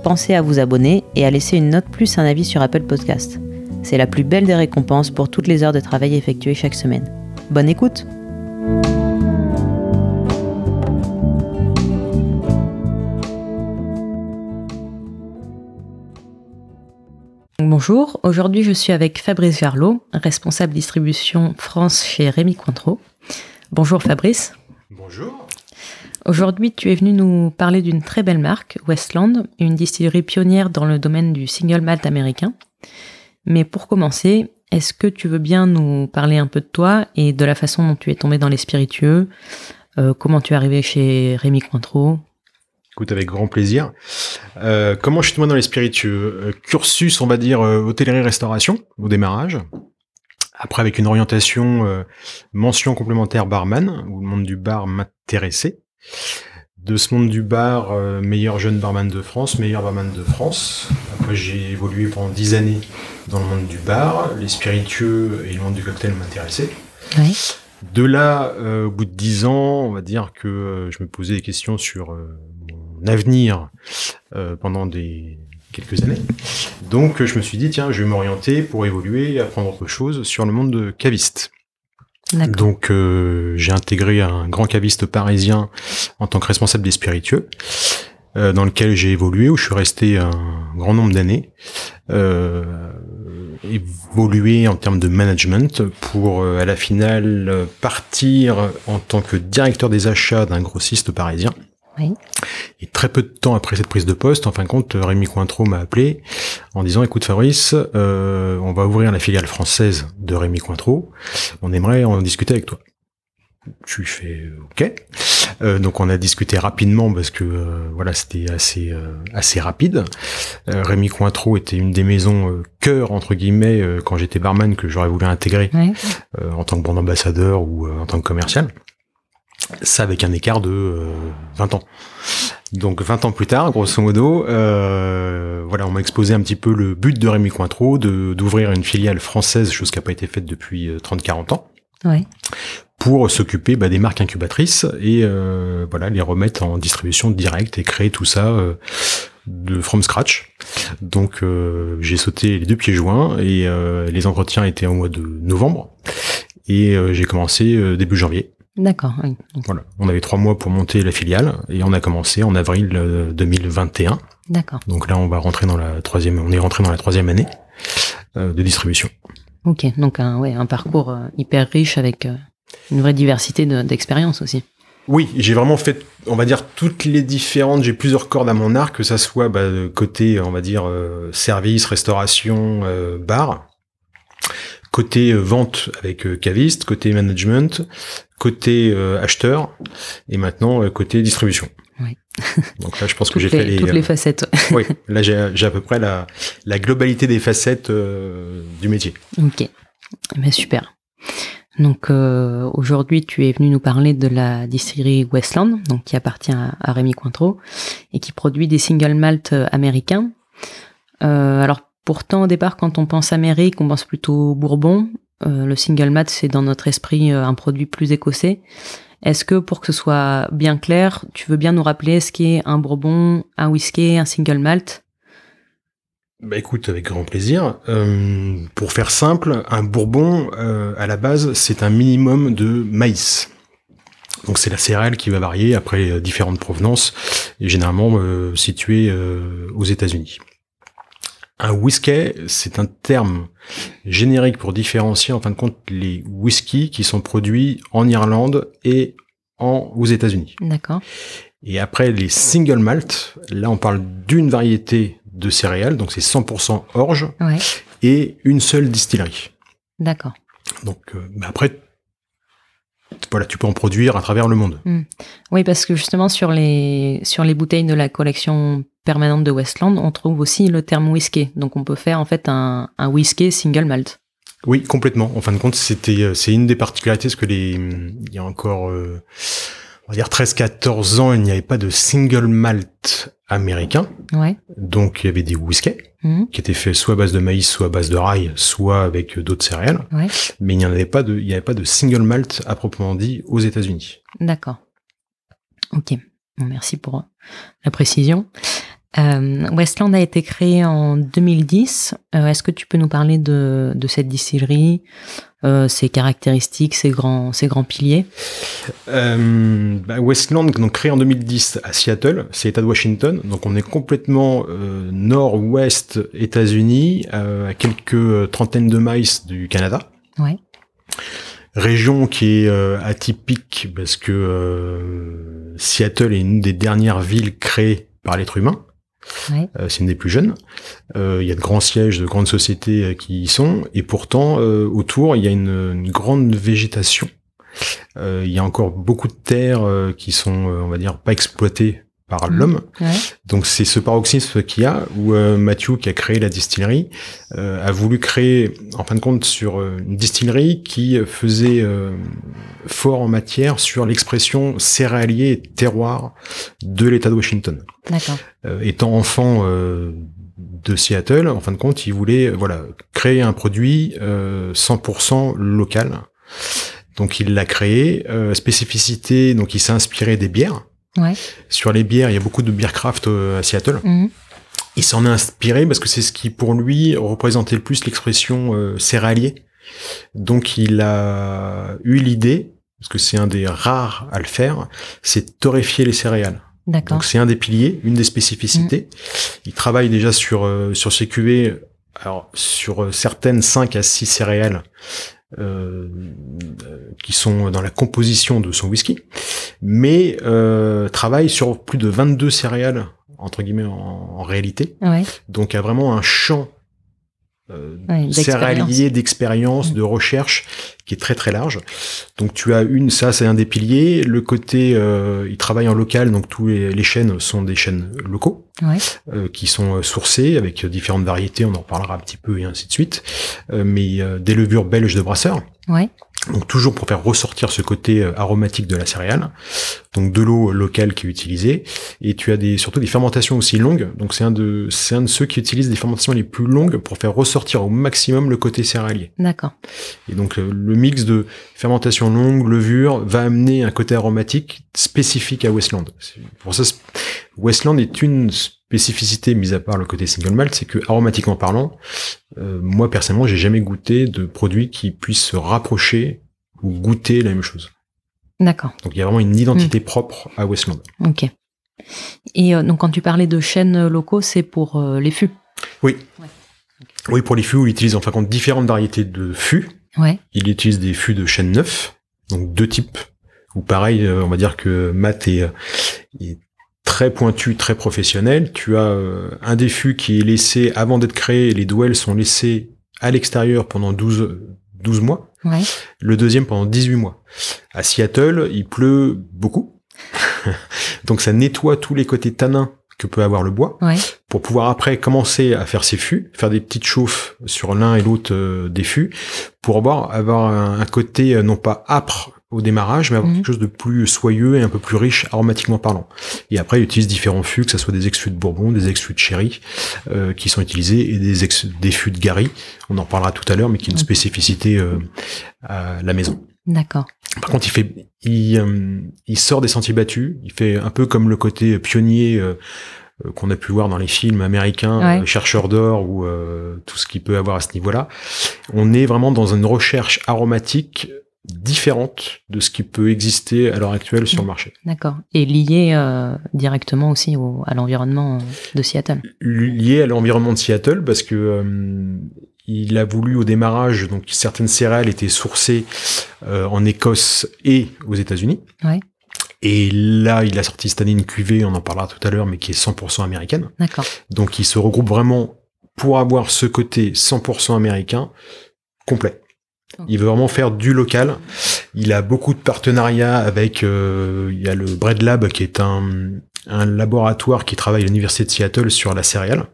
pensez à vous abonner et à laisser une note plus un avis sur Apple Podcast. C'est la plus belle des récompenses pour toutes les heures de travail effectuées chaque semaine. Bonne écoute Bonjour, aujourd'hui je suis avec Fabrice Gerlot, responsable distribution France chez Rémi Cointreau. Bonjour Fabrice. Bonjour. Aujourd'hui, tu es venu nous parler d'une très belle marque, Westland, une distillerie pionnière dans le domaine du single malt américain. Mais pour commencer, est-ce que tu veux bien nous parler un peu de toi et de la façon dont tu es tombé dans les spiritueux euh, Comment tu es arrivé chez Rémi Cointreau? Écoute, avec grand plaisir. Euh, comment je suis tombé dans les spiritueux? Euh, Cursus, on va dire, hôtellerie-restauration au démarrage. Après, avec une orientation mention complémentaire barman, où le monde du bar m'intéressait de ce monde du bar, euh, meilleur jeune barman de France, meilleur barman de France. Après, j'ai évolué pendant dix années dans le monde du bar. Les spiritueux et le monde du cocktail m'intéressaient. De là, euh, au bout de dix ans, on va dire que euh, je me posais des questions sur mon avenir pendant des quelques années. Donc, je me suis dit, tiens, je vais m'orienter pour évoluer et apprendre autre chose sur le monde de caviste. Donc euh, j'ai intégré un grand caviste parisien en tant que responsable des spiritueux, euh, dans lequel j'ai évolué, où je suis resté un grand nombre d'années, euh, évolué en termes de management pour à la finale partir en tant que directeur des achats d'un grossiste parisien. Et très peu de temps après cette prise de poste, en fin de compte, Rémi Cointreau m'a appelé en disant "Écoute Fabrice, euh, on va ouvrir la filiale française de Rémi Cointreau. On aimerait en discuter avec toi." Je lui fais "OK." Euh, donc on a discuté rapidement parce que euh, voilà c'était assez assez rapide. Rémi Cointreau était une des maisons cœur entre guillemets quand j'étais barman que j'aurais voulu intégrer en tant que bon ambassadeur ou en tant que commercial ça avec un écart de 20 euh, ans. Donc 20 ans plus tard, grosso modo, euh, voilà, on m'a exposé un petit peu le but de Rémi Cointreau, de d'ouvrir une filiale française, chose qui n'a pas été faite depuis 30-40 euh, ans, ouais. pour s'occuper bah, des marques incubatrices et euh, voilà les remettre en distribution directe et créer tout ça euh, de from scratch. Donc j'ai sauté les deux pieds joints et les entretiens étaient au mois de novembre et j'ai commencé début janvier. D'accord. Oui. Voilà. On avait trois mois pour monter la filiale et on a commencé en avril 2021. Euh, D'accord. Donc là, on va rentrer dans la troisième, on est rentré dans la troisième année euh, de distribution. Ok. Donc un, ouais, un parcours euh, hyper riche avec une vraie diversité d'expériences aussi. Oui, j'ai vraiment fait, on va dire, toutes les différentes. J'ai plusieurs cordes à mon arc, que ça soit bah, côté, on va dire, service, restauration, bar, côté vente avec caviste, côté management, côté euh, acheteur et maintenant euh, côté distribution. Oui. Donc là, je pense que j'ai fait les, toutes les facettes. oui, là j'ai à peu près la, la globalité des facettes euh, du métier. Ok, mais ben, super. Donc aujourd'hui, tu es venu nous parler de la distillerie Westland, donc qui appartient à, à Rémi Cointreau et qui produit des single malt américains. alors pourtant, au départ, quand on pense Amérique, on pense plutôt Bourbon. Euh, le single malt, c'est dans notre esprit euh, un produit plus écossais. Est-ce que pour que ce soit bien clair, tu veux bien nous rappeler ce qu'est un bourbon, un whisky, un single malt? Bah écoute, avec grand plaisir. Euh, pour faire simple, un bourbon, à la base, c'est un minimum de maïs. Donc c'est la céréale qui va varier après différentes provenances généralement située aux États-Unis. Un whisky, c'est un terme générique pour différencier en fin de compte les whiskies qui sont produits en Irlande et en, aux États-Unis. D'accord. Et après les single malt, là on parle d'une variété de céréales, donc c'est 100% orge et une seule distillerie. D'accord. Donc euh, mais après voilà, tu peux en produire à travers le monde. Hmm. Oui, parce que justement sur les sur les bouteilles de la collection permanente de Westland, on trouve aussi le terme whisky. Donc on peut faire en fait un, un whisky single malt. Oui, complètement. En fin de compte, c'était euh, c'est une des particularités parce que les il y a encore euh, on va dire 13 14 ans, il n'y avait pas de single malt américain. Ouais. Donc il y avait des whiskies Mhm. qui étaient faits soit à base de maïs, soit à base de rail, soit avec euh, d'autres céréales. Ouais. Mais il n'y en avait pas de il n'y avait pas de single malt à proprement dit aux États-Unis. D'accord. Ok. Merci pour la précision. Euh, Westland a été créé en 2010. Euh, Est-ce que tu peux nous parler de, de cette distillerie, euh, ses caractéristiques, ses grands, ses grands piliers? Bah, Westland, donc créé en 2010 à Seattle, c'est l'État de Washington, donc on est complètement nord-ouest États-Unis, à quelques trentaines de miles du Canada. Ouais. Région qui est atypique parce que Seattle est une des dernières villes créées par l'être humain. Euh, c'est une des plus jeunes. Euh, Il y a de grands sièges de grandes sociétés euh, qui y sont, et pourtant autour il y a une, une grande végétation. Il y a encore beaucoup de terres qui sont, on va dire, pas exploitées par l'homme. Ouais. Donc c'est ce paroxysme qu'il y a où euh, Matthew qui a créé la distillerie euh, a voulu créer en fin de compte sur euh, une distillerie qui faisait euh, fort en matière sur l'expression céréalier et terroir de l'État de Washington. D'accord. Euh, étant enfant euh, de Seattle, en fin de compte, il voulait euh, voilà créer un produit euh, 100% local. Donc il l'a créé. Euh, spécificité, donc il s'est inspiré des bières. Ouais. Sur les bières, il y a beaucoup de bières craft euh, à Seattle. Mhm. Il s'en est inspiré parce que c'est ce qui, pour lui, représentait le plus l'expression euh, céréalier. Donc, il a eu l'idée, parce que c'est un des rares à le faire, c'est de torréfier les céréales. D'accord. Donc, c'est un des piliers, une des spécificités. Il travaille déjà sur, euh, sur ses cuvées, alors, sur certaines 5 à 6 céréales, euh, qui sont dans la composition de son whisky, mais euh, travaille sur plus de 22 céréales entre guillemets en, en réalité. Ouais. Donc il y a vraiment un champ euh, Ouais, d'expérience. céréalier d'expérience, de recherche qui est très très large. Donc tu as une, ça c'est un des piliers. Le côté, euh, il travaille en local, donc tous les, les chênes sont des chênes locaux Ouais. euh, qui sont euh, sourcés avec différentes variétés. On en reparlera un petit peu et ainsi de suite. Euh, mais des levures belges de brasseurs. Ouais. Donc toujours pour faire ressortir ce côté euh, aromatique de la céréale. Donc de l'eau locale qui est utilisée. Et tu as des, surtout des fermentations aussi longues. Donc c'est un de, c'est un de ceux qui utilisent des fermentations les plus longues pour faire ressortir au maximum le côté céréalier. D'accord. Et donc euh, le mix de fermentation longue, levure, va amener un côté aromatique spécifique à Westland. Pour ça, Westland est une spécificité, mis à part le côté single malt, c'est que aromatiquement parlant, euh, moi personnellement, j'ai jamais goûté de produit qui puisse se rapprocher ou goûter la même chose. D'accord. Donc il y a vraiment une identité propre à Westland. Ok. Et euh, donc quand tu parlais de chaînes locaux, c'est pour euh, les fûts. Oui. Oui, pour les fûts, il utilise en fin de compte différentes variétés de fûts. Ouais. Il utilise des fûts de chêne neuf, donc deux types. Ou pareil, euh, on va dire que Matt est, euh, est très pointu, très professionnel. Tu as euh, un des fûts qui est laissé avant d'être créé, les douelles sont laissées à l'extérieur pendant 12, 12 mois. Ouais. Le deuxième pendant 18 mois. À Seattle, il pleut beaucoup. donc ça nettoie tous les côtés tanins que peut avoir le bois Ouais. pour pouvoir après commencer à faire ses fûts, faire des petites chauffes sur l'un et l'autre euh, des fûts, pour avoir, avoir un, un côté euh, non pas âpre au démarrage, mais avoir Mhm. quelque chose de plus soyeux et un peu plus riche aromatiquement parlant. Et après, il utilise différents fûts, que ce soit des ex-fûts de Bourbon, des ex-fûts de Sherry, euh, qui sont utilisés, et des, ex des fûts de Gary, on en parlera tout à l'heure, mais qui est une spécificité euh, à la maison. D'accord. Par contre, il fait, il, euh, il sort des sentiers battus. Il fait un peu comme le côté pionnier euh, euh, qu'on a pu voir dans les films américains, Ouais. euh, chercheurs d'or ou euh, tout ce qu'il peut avoir à ce niveau-là. On est vraiment dans une recherche aromatique différente de ce qui peut exister à l'heure actuelle sur le marché. D'accord. Et lié euh, directement aussi au, à l'environnement euh, de Seattle. Lié à l'environnement de Seattle parce que euh, il a voulu au démarrage, donc certaines céréales étaient sourcées euh, en Écosse et aux États-Unis. Ouais. Et là, il a sorti cette année une cuvée, on en parlera tout à l'heure, mais qui est 100% américaine. D'accord. Donc il se regroupe vraiment pour avoir ce côté 100% américain complet. Il veut vraiment faire du local. Il a beaucoup de partenariats avec, euh, il y a le Bread Lab qui est un, un laboratoire qui travaille à l'université de Seattle sur la céréale.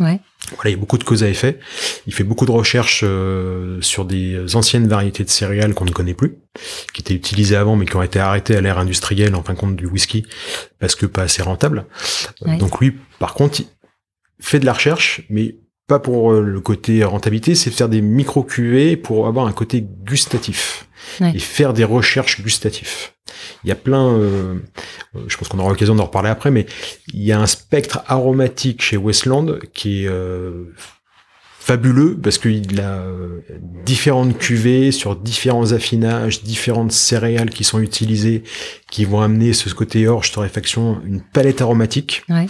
Ouais. Voilà, il y a beaucoup de causes à effet. Il fait beaucoup de recherches euh, sur des anciennes variétés de céréales qu'on ne connaît plus, qui étaient utilisées avant mais qui ont été arrêtées à l'ère industrielle en fin de compte du whisky parce que pas assez rentable. Euh, Ouais. Donc lui, par contre, il fait de la recherche, mais pas pour euh, le côté rentabilité, c'est faire des micro cuvées pour avoir un côté gustatif Ouais. et faire des recherches gustatives. Il y a plein, euh, je pense qu'on aura l'occasion d'en reparler après, mais il y a un spectre aromatique chez Westland qui est euh, fabuleux parce qu'il a euh, différentes cuvées sur différents affinages, différentes céréales qui sont utilisées, qui vont amener ce côté orge, torréfaction, une palette aromatique Ouais.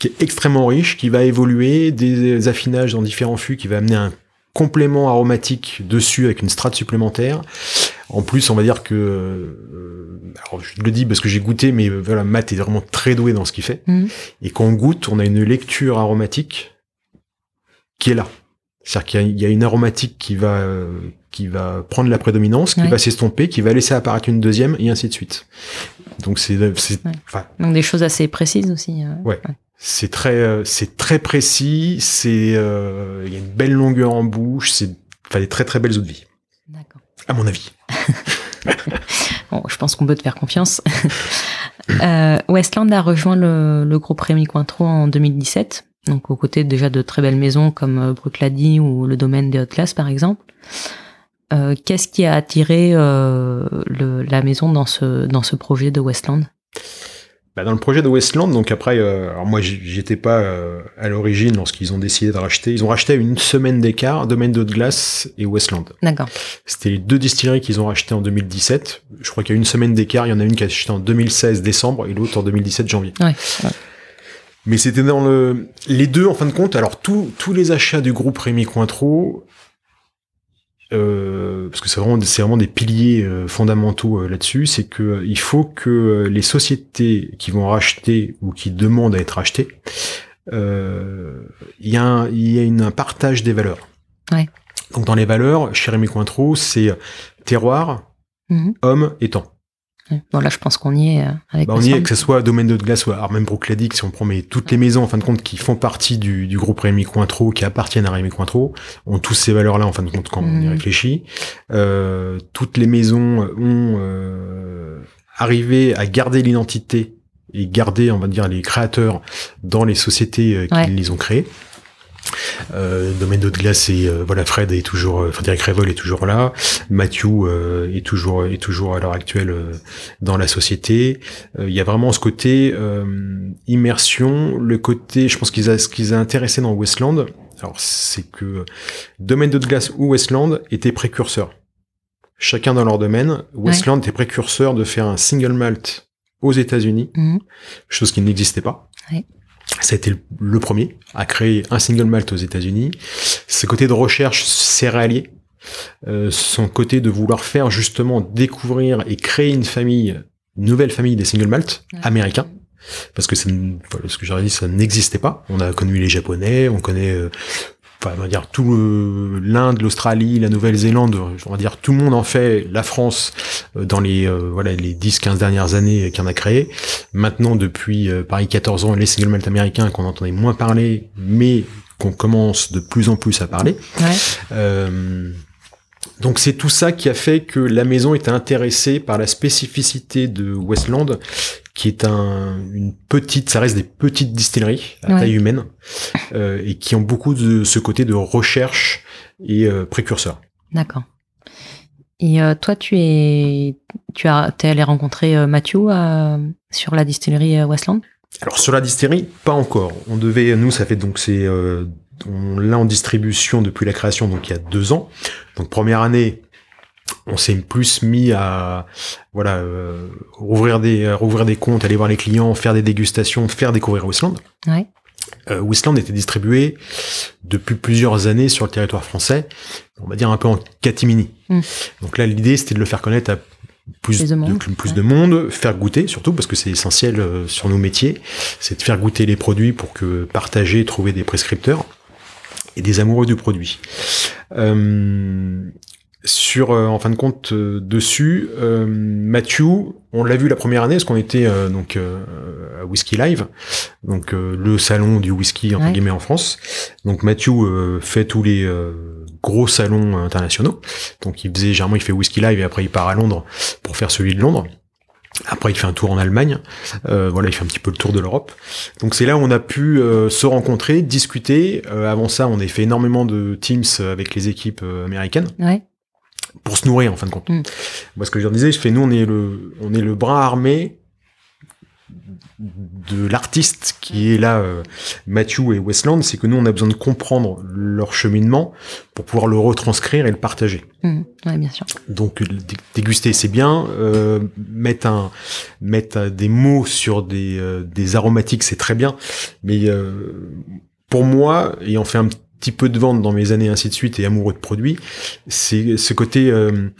Qui est extrêmement riche, qui va évoluer, des affinages dans différents fûts, qui va amener un complément aromatique dessus avec une strate supplémentaire. En plus, on va dire que, euh, alors je le dis parce que j'ai goûté, mais voilà, Matt est vraiment très doué dans ce qu'il fait. Mhm. Et quand on goûte, on a une lecture aromatique qui est là. C'est-à-dire qu'il y a- il y, a une aromatique qui va, euh, qui va prendre la prédominance, qui Ouais. va s'estomper, qui va laisser apparaître une deuxième, et ainsi de suite. Donc c'est, c'est, Ouais. enfin, Donc des choses assez précises aussi. euh. Ouais. C'est très, euh, c'est très précis, c'est, euh, il y a une belle longueur en bouche, c'est, enfin, des très très belles eaux de vie, D'accord. à mon avis. Bon, je pense qu'on peut te faire confiance. Euh, Westland a rejoint le, le groupe Rémi Cointreau en 2017, donc aux côtés déjà de très belles maisons comme Bruichladdich ou le domaine des Hautes-Classes par exemple. Euh, Qu'est-ce qui a attiré euh, le- la maison dans ce, dans ce projet de Westland? Bah, dans le projet de Westland, donc après, euh, alors moi j'étais pas euh, à l'origine lorsqu'ils ont décidé de racheter. Ils ont racheté à une semaine d'écart Domaine d'eau de glace et Westland. D'accord. C'était les deux distilleries qu'ils ont rachetées en 2017. Je crois qu'il y a une semaine d'écart. Il y en a une qui a acheté en 2016 décembre et l'autre en 2017 janvier. Ouais. ouais. Mais c'était dans le les deux en fin de compte. Alors tous tous les achats du groupe Rémi Cointreau, euh, parce que c'est vraiment vraiment des piliers euh, fondamentaux euh, là-dessus, c'est que euh, il faut que les sociétés qui vont racheter ou qui demandent à être rachetées, euh, il y a un, y a une, un partage des valeurs. Ouais. Donc dans les valeurs, chez Rémi Cointreau, c'est terroir, Mhm. homme et temps. Bon là, je pense qu'on y est euh, avec. Bah, on y est, que ce soit Domaine de Glace ou même Bruichladdich, si on prend mais toutes les maisons en fin de compte qui font partie du, du groupe Rémi Cointreau, qui appartiennent à Rémi Cointreau, ont tous ces valeurs-là en fin de compte quand on y Mhm. réfléchit. Euh, toutes les maisons ont euh, arrivé à garder l'identité et garder, on va dire, les créateurs dans les sociétés euh, qui Ouais. les ont créées. Euh, domaine d'eau de glace et euh, voilà Fred est toujours euh, Frédéric Révol est toujours là Matthew euh, est toujours est toujours à l'heure actuelle euh, dans la société euh, il y a vraiment ce côté euh, immersion le côté je pense qu'ils a ce qu'ils a intéressé dans Westland alors c'est que domaine d'eau de glace ou Westland étaient précurseurs chacun dans leur domaine Westland était précurseur de faire un single malt aux États-Unis Mhm. chose qui n'existait pas. Ouais. Ça a été le, premier à créer un single malt aux États-Unis. Ce côté de recherche céréalier, euh, son côté de vouloir faire justement découvrir et créer une famille, une nouvelle famille des single malt Ouais. américains. Parce que ce que j'aurais dit, ça n'existait pas. On a connu les Japonais, on connaît, euh, enfin, on va dire tout l'Inde, l'Australie, la Nouvelle-Zélande. On va dire tout le monde en fait. La France euh, dans les euh, voilà les 10-15 dernières années euh, qu'il en a créé. Maintenant, depuis euh, Paris 14 ans, les single malt américains qu'on entendait moins parler, mais qu'on commence de plus en plus à parler. Ouais. Euh, donc c'est tout ça qui a fait que la maison était intéressée par la spécificité de Westland, qui est un, une petite, ça reste des petites distilleries à Ouais. taille humaine, euh, et qui ont beaucoup de ce côté de recherche et euh, précurseur. D'accord. Et euh, toi, tu es, tu as, t'es allé rencontrer Mathieu sur la distillerie Westland? Alors sur la distillerie, pas encore. On devait, nous, ça fait donc c'est, on l'a en distribution depuis la création, donc il y a deux ans. Donc première année, on s'est plus mis à voilà euh, rouvrir des euh, rouvrir des comptes, aller voir les clients, faire des dégustations, faire découvrir Westland. Ouais. Euh, Westland était distribué depuis plusieurs années sur le territoire français, on va dire un peu en catimini. Mm. Donc là, l'idée, c'était de le faire connaître à plus, Plus de monde, plus ouais. de monde, faire goûter surtout, parce que c'est essentiel euh, sur nos métiers, c'est de faire goûter les produits pour que partager, trouver des prescripteurs et des amoureux du produit. Euh, sur, euh, en fin de compte, euh, dessus, euh, Matthew, on l'a vu la première année, parce qu'on était donc à Whisky Live, donc le salon du whisky entre guillemets en France. Donc Matthew fait tous les gros salons internationaux. Donc il faisait généralement il fait Whisky Live et après il part à Londres pour faire celui de Londres. Après, il fait un tour en Allemagne. voilà, il fait un petit peu le tour de l'Europe. Donc c'est là où on a pu se rencontrer, discuter. avant ça, on a fait énormément de Teams avec les équipes américaines. Ouais pour se nourrir en fin de compte. Mm. Moi, ce que je leur disais, je fais, nous, on est le, on est le bras armé de l'artiste qui est là, euh, Matthew et Westland, c'est que nous, on a besoin de comprendre leur cheminement pour pouvoir le retranscrire et le partager. Mm. Ouais, bien sûr. Donc, déguster, c'est bien. Euh, mettre, un, mettre des mots sur des, euh, des aromatiques, c'est très bien. Mais pour moi, ayant fait un petit peu de vente dans mes années ainsi de suite et amoureux de produits, c'est ce côté euh,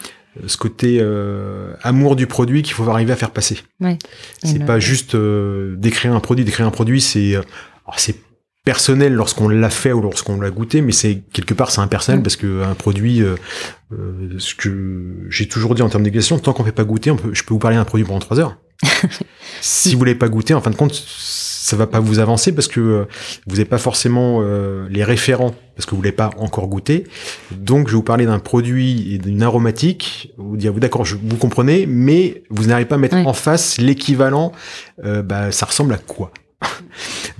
ce côté euh, amour du produit qu'il faut arriver à faire passer. Ouais. C'est pas juste euh, d'écrire un produit, d'écrire un produit, c'est c'est personnel lorsqu'on l'a fait ou lorsqu'on l'a goûté, mais c'est quelque part c'est impersonnel parce que un produit, ce que j'ai toujours dit en termes d'égation, tant qu'on fait pas goûter, on peut, je peux vous parler d'un produit pendant trois heures. si vous l'avez pas goûté, en fin de compte, ça va pas vous avancer parce que euh, vous n'avez pas forcément euh, les référents parce que vous l'avez pas encore goûté. Donc je vais vous parler d'un produit et d'une aromatique. Vous dire vous d'accord, vous comprenez, mais vous n'arrivez pas à mettre en face l'équivalent. Euh, bah, ça ressemble à quoi?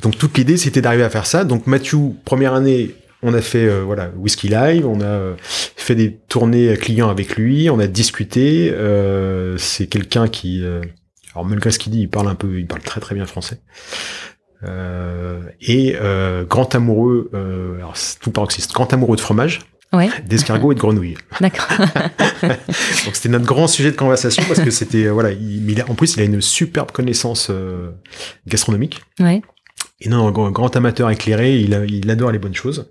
Donc toute l'idée c'était d'arriver à faire ça. Donc Mathieu, première année, on a fait voilà whisky live, on a fait des tournées clients avec lui, on a discuté. c'est quelqu'un qui alors malgré ce qu'il dit, il parle un peu, il parle très très bien français. Euh, et euh, grand amoureux, euh, alors tout paroxyste, grand amoureux de fromage, ouais. d'escargot et de grenouilles. D'accord. Donc c'était notre grand sujet de conversation parce que c'était euh, voilà, il, en plus il a une superbe connaissance euh, gastronomique. Ouais. Et non, grand, amateur éclairé, il, il adore les bonnes choses.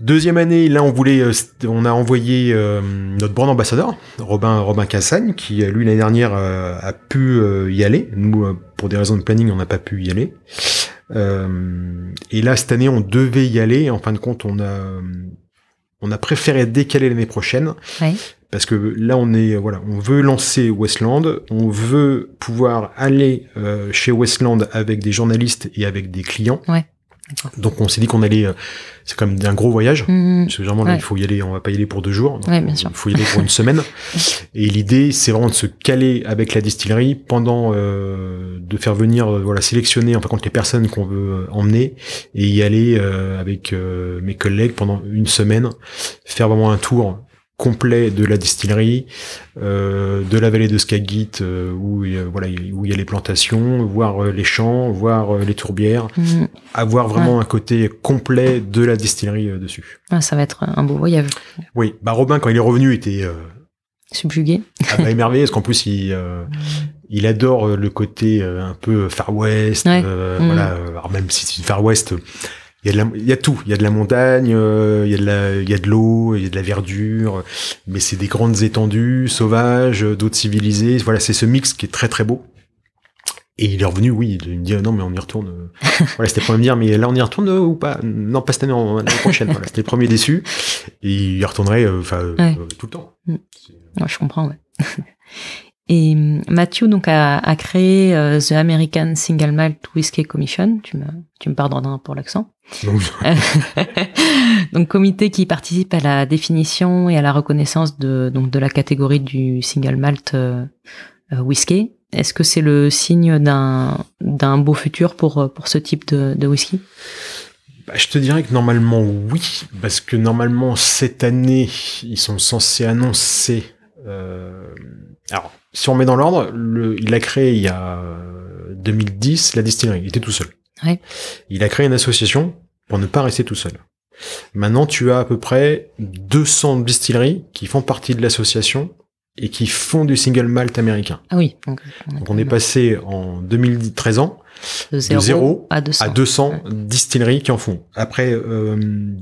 Deuxième année, là, on voulait, euh, on a envoyé euh, notre brand ambassadeur, Robin Robin Cassagne, qui euh, lui l'année dernière a pu y aller. Nous, pour des raisons de planning, on n'a pas pu y aller. et là, cette année, on devait y aller. En fin de compte, on a, on a préféré décaler l'année prochaine. Parce que là, on est, voilà, on veut lancer Westland, on veut pouvoir aller chez Westland avec des journalistes et avec des clients. Ouais. Donc on s'est dit qu'on allait, euh, c'est quand même un gros voyage. Mmh. parce que généralement là, il faut y aller, on va pas y aller pour deux jours. bien sûr. Il faut y aller pour une semaine. Et l'idée, c'est vraiment de se caler avec la distillerie pendant, euh, de faire venir, euh, voilà, sélectionner en fin compte les personnes qu'on veut emmener et y aller avec mes collègues pendant une semaine, faire vraiment un tour complet de la distillerie, euh, de la vallée de Skagit euh, où voilà où il y a les plantations, voir euh, les champs, voir les tourbières, mm. avoir vraiment un côté complet de la distillerie dessus. Ah, ça va être un beau voyage. Oui, bah Robin quand il est revenu était subjugué, ah, bah, émerveillé parce qu'en plus il il adore le côté un peu Far West, mm. voilà, alors même si c'est Far West il y, a il y a tout. Il y a de la montagne, euh, il y a de la, il y a de l'eau, il y a de la verdure, mais c'est des grandes étendues sauvages, d'autres civilisées. Voilà, c'est ce mix qui est très très beau. Et il est revenu, oui, il me dit non mais on y retourne. voilà, c'était pour me dire mais là on y retourne ou pas? Non, pas cette année, l'année prochaine. voilà, c'était le premier déçu. Et il y retournerait, euh, enfin, euh, tout le temps. Mm. je comprends. Ouais. Et hum, Matthew donc a, créé The American Single Malt Whiskey Commission. Tu me, tu me pardonneras pour l'accent. donc comité qui participe à la définition et à la reconnaissance de donc de la catégorie du single malt euh, euh, whisky. Est-ce que c'est le signe d'un d'un beau futur pour pour ce type de, de whisky? Bah, je te dirais que normalement oui, parce que normalement cette année ils sont censés annoncer. Euh, alors si on met dans l'ordre, il a créé il y a 2010 la distillerie, il était tout seul. Il a créé une association pour ne pas rester tout seul. Maintenant, tu as à peu près 200 distilleries qui font partie de l'association et qui font du single malt américain. Ah oui. Donc, on, est passé en 2013 ans de 0, à 200, distilleries qui en font. Après, euh,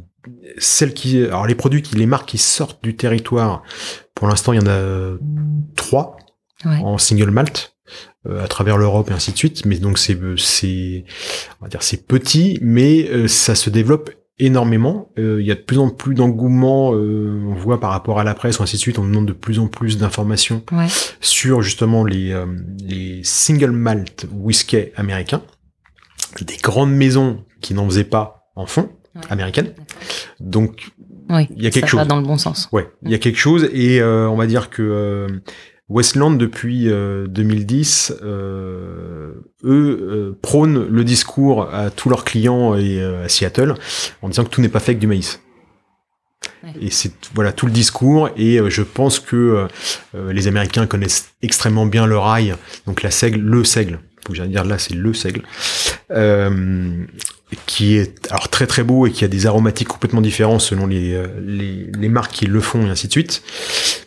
celles qui, alors les produits, qui, les marques qui sortent du territoire, pour l'instant, il y en a trois en single malt. Euh, à travers l'Europe et ainsi de suite. Mais donc c'est c'est on va dire c'est petit, mais euh, ça se développe énormément. Euh, Il y a de plus en plus d'engouement, euh, on voit par rapport à la presse ou ainsi de suite, on demande de plus en plus d'informations Ouais. sur justement les, euh, les single malt whisky américains, des grandes maisons qui n'en faisaient pas en fond, Ouais. américaines. Donc Oui. il y a quelque ça va chose. dans le bon sens. Ouais, il y a quelque chose et euh, on va dire que euh, Westland depuis euh, 2010, euh, eux euh, prônent le discours à tous leurs clients et euh, à Seattle en disant que tout n'est pas fait avec du maïs. Ouais. Et c'est voilà tout le discours et euh, je pense que euh, euh, les Américains connaissent extrêmement bien le rail, donc la seigle, le seigle. Faut que j'aille dire là c'est le seigle. Qui est alors très très beau et qui a des aromatiques complètement différents selon les, euh, les, les marques qui le font et ainsi de suite.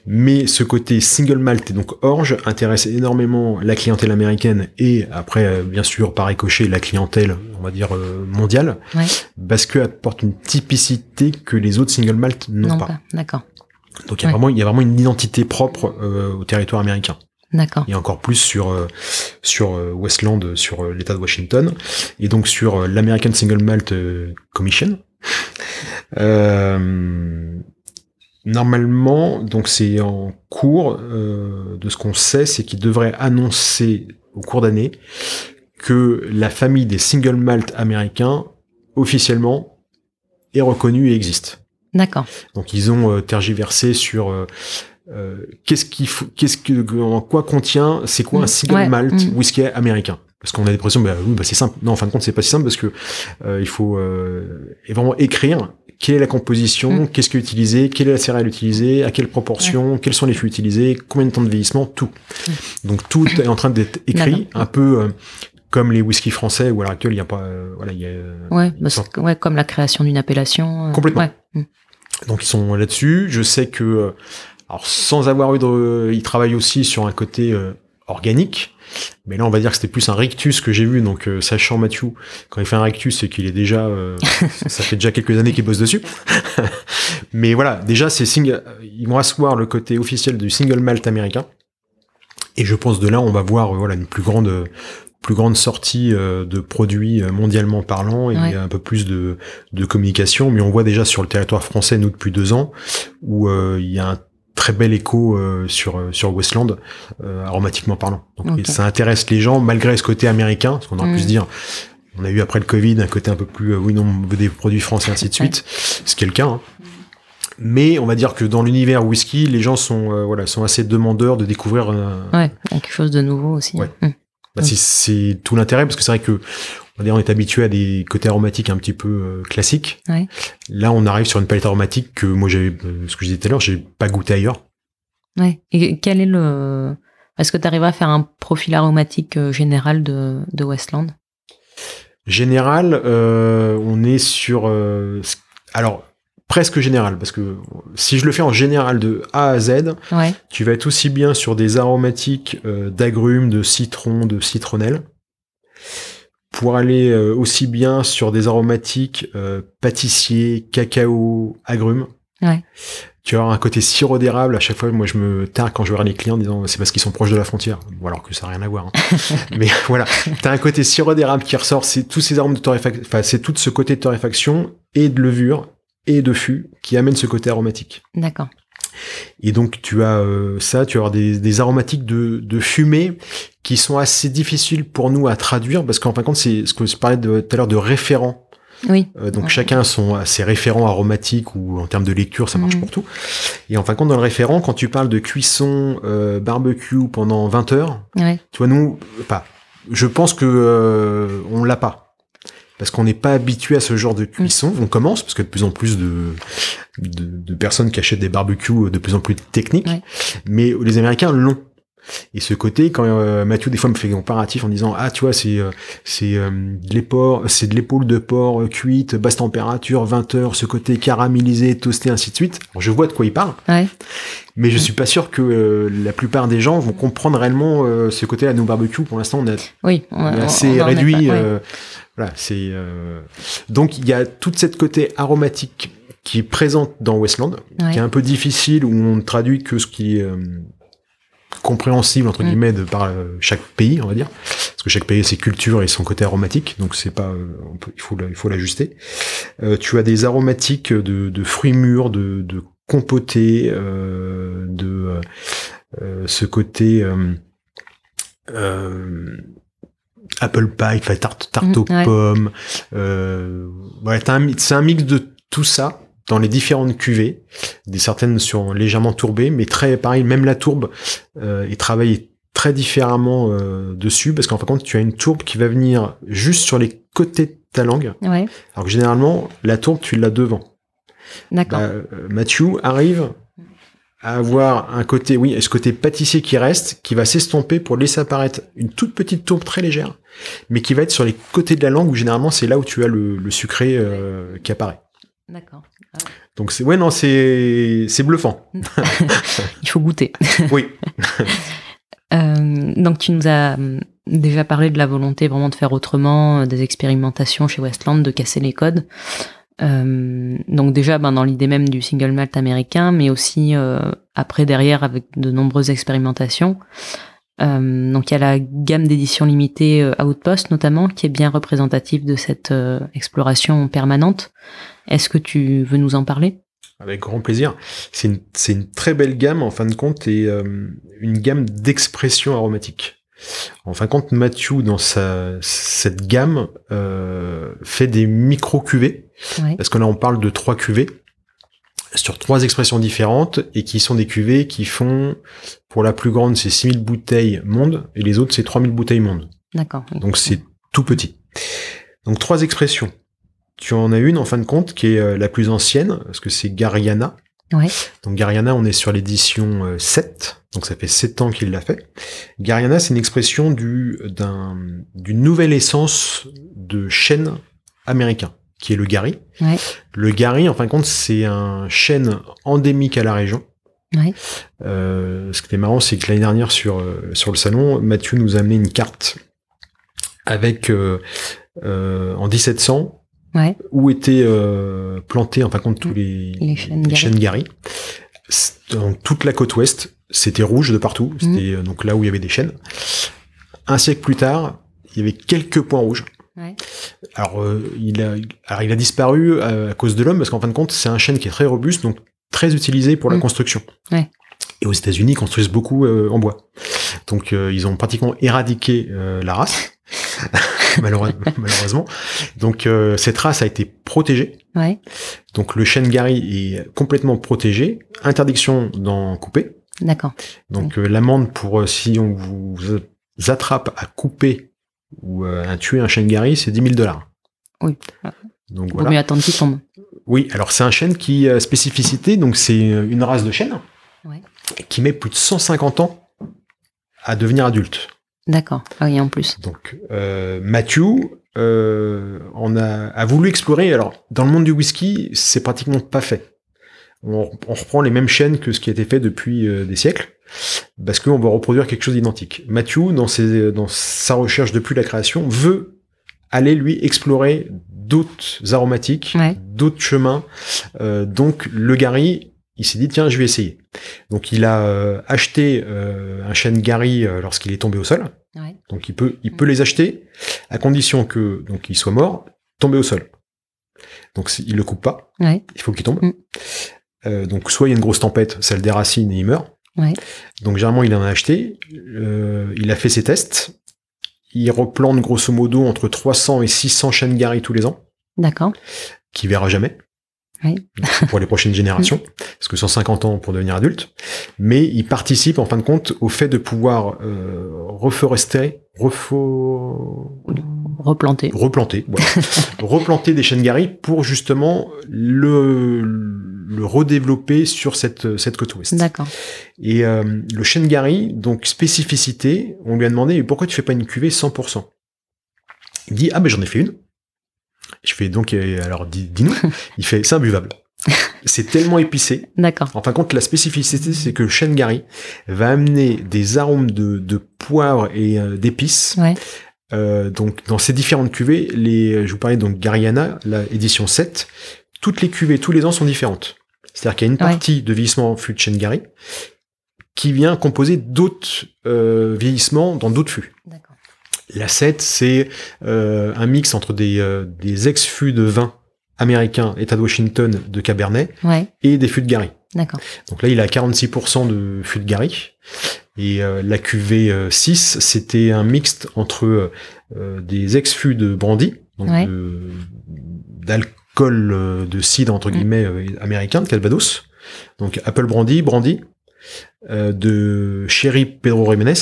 Mais ce côté single malt et donc orge intéresse énormément la clientèle américaine et après euh, bien sûr par ricochet la clientèle on va dire euh, mondiale Ouais. parce que apporte une typicité que les autres single malt n'ont Non pas. pas. D'accord. Donc il y a Ouais. vraiment il y a vraiment une identité propre euh, au territoire américain D'accord. et encore plus sur euh, sur euh, Westland, sur euh, l'État de Washington, et donc sur l'American Single Malt Commission. Euh, normalement, donc c'est en cours euh, de ce qu'on sait, c'est qu'il devrait annoncer au cours d'année que la famille des single malt américains officiellement est reconnue et existe. D'accord. Donc ils ont tergiversé sur euh, euh, qu'est-ce qu'il faut, qu'est-ce que, en quoi contient, c'est quoi Mm. un single Ouais, malt mm. whisky américain? Parce qu'on a l'impression, bah bah c'est simple. Non, en fin de compte, c'est pas si simple parce que euh, il faut euh, vraiment écrire quelle est la composition, Mm. qu'est-ce qui est utilisé, quelle est la céréale utilisée, à quelle proportion, quels sont les fûts utilisés, combien de temps de vieillissement, tout. Donc tout est en train d'être écrit, Mm. Un peu euh, comme les whisky français où à l'heure actuelle il y a pas, euh, voilà, il y a Ouais, bah, ouais, comme la création d'une appellation. euh, Complètement. ouais. Mm. Donc ils sont là-dessus. Je sais que, euh, alors sans avoir eu de, ils travaillent aussi sur un côté euh, organique. Mais là, on va dire que c'était plus un rictus que j'ai vu. Donc, euh, sachant Mathieu, quand il fait un rictus, c'est qu'il est déjà, euh, ça fait déjà quelques années qu'il bosse dessus. Mais voilà, déjà, c'est single, ils vont asseoir le côté officiel du single malt américain. Et je pense de là, on va voir, euh, voilà, une plus grande, plus grande sortie euh, de produits euh, mondialement parlant et Ouais. un peu plus de, de communication. Mais on voit déjà sur le territoire français, nous, depuis deux ans, où euh, il y a un très bel écho euh, sur euh, sur Westland euh, aromatiquement parlant. Donc ça intéresse les gens malgré ce côté américain, parce qu'on aurait Mm. pu se dire on a eu après le Covid un côté un peu plus oui non des produits français ainsi de suite, ce qui est le cas. hein. Mais on va dire que dans l'univers whisky, les gens sont euh, voilà sont assez demandeurs de découvrir. Ouais, quelque chose de nouveau aussi. Ouais. Mm. bah, c'est tout l'intérêt parce que c'est vrai que on est habitué à des côtés aromatiques un petit peu euh, classiques. Ouais. Là, on arrive sur une palette aromatique que moi j'avais, euh, ce que je disais tout à l'heure, j'ai pas goûté ailleurs. Ouais. Et quel est le. Est-ce que tu arrives à faire un profil aromatique euh, général de, de Westland? Général, euh, on est sur, euh, alors presque général parce que si je le fais en général de A à Z, Ouais. tu vas être aussi bien sur des aromatiques euh, d'agrumes, de citron, de citronnelle, pour aller euh, aussi bien sur des aromatiques euh, pâtissiers, cacao, agrumes. Ouais. Tu vas avoir un côté sirop d'érable. À chaque fois, moi, je me targue quand je vois les clients en disant c'est parce qu'ils sont proches de la frontière. Bon, alors que ça n'a rien à voir. hein. Mais voilà, t'as un côté sirop d'érable qui ressort. C'est tous ces arômes de torréfaction. Enfin, c'est tout ce côté de torréfaction et de levure et de fût qui amène ce côté aromatique. D'accord. Et donc tu as euh, ça, tu avoir des, des aromatiques de, de fumée qui sont assez difficiles pour nous à traduire parce qu'en fin de compte c'est ce que je parlais de, tout à l'heure de référents. Oui. Euh, donc Ouais. chacun a son a ses référents aromatiques ou en termes de lecture ça marche Mhm. pour tout. Et en fin de compte dans le référent quand tu parles de cuisson euh, barbecue pendant 20 heures, Ouais. tu vois nous pas. Je pense que euh, on l'a pas. Parce qu'on n'est pas habitué à ce genre de cuisson. On commence, parce que de plus en plus de, de, de personnes qui achètent des barbecues de plus en plus techniques. Ouais. Mais les Américains l'ont. Et ce côté, quand euh, Mathieu des fois me fait des comparatifs en disant ah tu vois c'est euh, c'est euh, de l'épaule c'est de l'épaule de porc euh, cuite basse température 20 heures ce côté caramélisé toasté ainsi de suite Alors, je vois de quoi il parle Ouais. mais je suis pas sûr que euh, la plupart des gens vont comprendre réellement euh, ce côté à nos barbecues pour l'instant on a Oui. On, on est assez on réduit. pas- ouais. euh, voilà, c'est euh, donc il y a toute cette côté aromatique qui est présente dans Westland, Ouais. qui est un peu difficile où on ne traduit que ce qui est, euh, compréhensible entre Mm. guillemets de par euh, chaque pays, on va dire, parce que chaque pays a ses cultures et son côté aromatique, donc c'est pas, euh, on peut- il faut la- il faut l'ajuster. Euh, tu as des aromatiques de, de fruits mûrs, de, de compotés, euh, de ce côté euh, euh, apple pie, enfin, tarte, tarte Mm, aux ouais. pommes. Euh, ouais, un mi- c'est un mix de tout ça dans les différentes cuvées. Des certaines sont légèrement tourbées, mais très pareil. Même la tourbe euh, est travaillée très différemment euh, dessus, parce qu'en fin de compte, tu as une tourbe qui va venir juste sur les côtés de ta langue, Ouais, alors que généralement, la tourbe, tu l'as devant. d'accord. Bah, euh, Mathieu arrive à avoir un côté, oui, ce côté pâtissier qui reste, qui va s'estomper pour laisser apparaître une toute petite tourbe très légère, mais qui va être sur les côtés de la langue où généralement c'est là où tu as le, le sucré euh, qui apparaît. D'accord. Donc c'est ouais non c'est c'est bluffant. Il faut goûter. Oui. Euh, donc tu nous as hum, déjà parlé de la volonté vraiment de faire autrement, euh, des expérimentations chez Westland, de casser les codes. Euh, donc déjà ben, dans l'idée même du single malt américain, mais aussi euh, après derrière avec de nombreuses expérimentations. Euh, donc il y a la gamme d'éditions limitées euh, Outpost notamment qui est bien représentative de cette exploration permanente. Est-ce que tu veux nous en parler? Avec grand plaisir. C'est une, une très belle gamme, en fin de compte, et euh, une gamme d'expressions aromatiques. En fin de compte, Mathieu, dans sa, cette gamme, euh, fait des micro-cuvées, Ouais. parce que là, on parle de trois cuvées, sur trois expressions différentes, et qui sont des cuvées qui font, pour la plus grande, c'est 6000 bouteilles monde, et les autres, c'est 3000 bouteilles monde. D'accord. Donc c'est tout petit. Donc trois expressions. Tu en as une en fin de compte qui est euh, la plus ancienne, parce que c'est Gariana. Ouais. Donc Gariana, on est sur l'édition euh, 7, donc ça fait 7 ans qu'il l'a fait. Gariana, c'est une expression du d'un d'une nouvelle essence de chêne américain, qui est le Gary. Ouais. Le Gary, en fin de compte, c'est un chêne endémique à la région. Ouais. Euh, ce qui était marrant, c'est que l'année dernière sur euh, sur le salon, Mathieu nous a amené une carte avec euh, euh, en 1700 Ouais. où étaient euh, plantés en fin de compte tous les, Les. C'est- Dans toute la côte ouest, c'était rouge de partout. C'était euh, donc là où il y avait des chênes. Un siècle plus tard, il y avait quelques points rouges. Ouais. Alors, euh, il a, alors, il a disparu euh, à cause de l'homme parce qu'en fin de compte, c'est un chêne qui est très robuste, donc très utilisé pour la Mm. construction. Ouais. Et aux États-Unis, ils construisent beaucoup euh, en bois. Donc, euh, ils ont pratiquement éradiqué euh, la race, malheureusement. Donc, euh, cette race a été protégée. Ouais. Donc, le chêne Gary est complètement protégé. Interdiction d'en couper. D'accord. Donc, euh, l'amende pour euh, si on vous attrape à couper ou à tuer un chêne Gary, c'est 10 000 dollars. Oui. Donc Vaut voilà. mieux attendre qu'il tombe. Oui, alors c'est un chêne qui a spécificité, donc c'est une race de chêne Ouais. qui met plus de 150 ans à devenir adulte. D'accord. Ah oui, en plus. Donc euh, Matthew euh, on a, a voulu explorer. Alors dans le monde du whisky, c'est pratiquement pas fait. On, on reprend les mêmes chênes que ce qui a été fait depuis euh, des siècles, parce qu'on va reproduire quelque chose d'identique. Matthew, dans, ses, dans sa recherche depuis la création, veut aller lui explorer d'autres aromatiques, Ouais. d'autres chemins. Euh, donc le Gary, il s'est dit tiens, je vais essayer. Donc il a euh, acheté euh, un chêne Gary euh, lorsqu'il est tombé au sol. Ouais. Donc il peut, il peut les acheter à condition que donc il soit mort, tombé au sol. Donc il le coupe pas, Ouais. il faut qu'il tombe. Mm. Donc soit il y a une grosse tempête, ça le déracine et il meurt. Ouais. Donc généralement il en a acheté, il a fait ses tests, il replante grosso modo entre 300 et 600 chênes Gary tous les ans, D'accord. qu'il verra jamais. Oui. Pour les prochaines générations, parce que 150 ans pour devenir adulte, mais il participe en fin de compte au fait de pouvoir euh, reforester, refo... Replanter. replanter, voilà. replanter des chênes Gary pour justement le, le redévelopper sur cette, cette côte ouest. D'accord. Et euh, le chêne Gary, donc spécificité, on lui a demandé mais pourquoi tu fais pas une cuvée 100% Il dit ah ben j'en ai fait une. Je fais donc euh, alors dis- dis-nous. Il fait c'est imbuvable. C'est tellement épicé. D'accord. En fin de compte, la spécificité, c'est que le chêne Gary va amener des arômes de, de poivre et euh, d'épices Ouais. euh, donc dans ces différentes cuvées, les, je vous parlais donc Gariana, la édition 7, toutes les cuvées tous les ans sont différentes. C'est-à-dire qu'il y a une Ouais. partie de vieillissement fût de chêne Gary, qui vient composer d'autres euh, vieillissements dans d'autres fûts. D'accord. La 7, c'est euh, un mix entre des, euh, des ex-fûts de vin américains, État de Washington, de Cabernet, Ouais, et des fûts de Gary. d'accord. Donc là, il a 46% de fûts de Gary. Et euh, la cuvée 6, c'était un mixte entre euh, des ex-fûts de brandy, donc Ouais. de- d'alcool euh, de cidre, entre Mm. guillemets, euh, américain, de Calvados. Donc Apple Brandy, Brandy, euh, de Sherry Pedro Jiménez,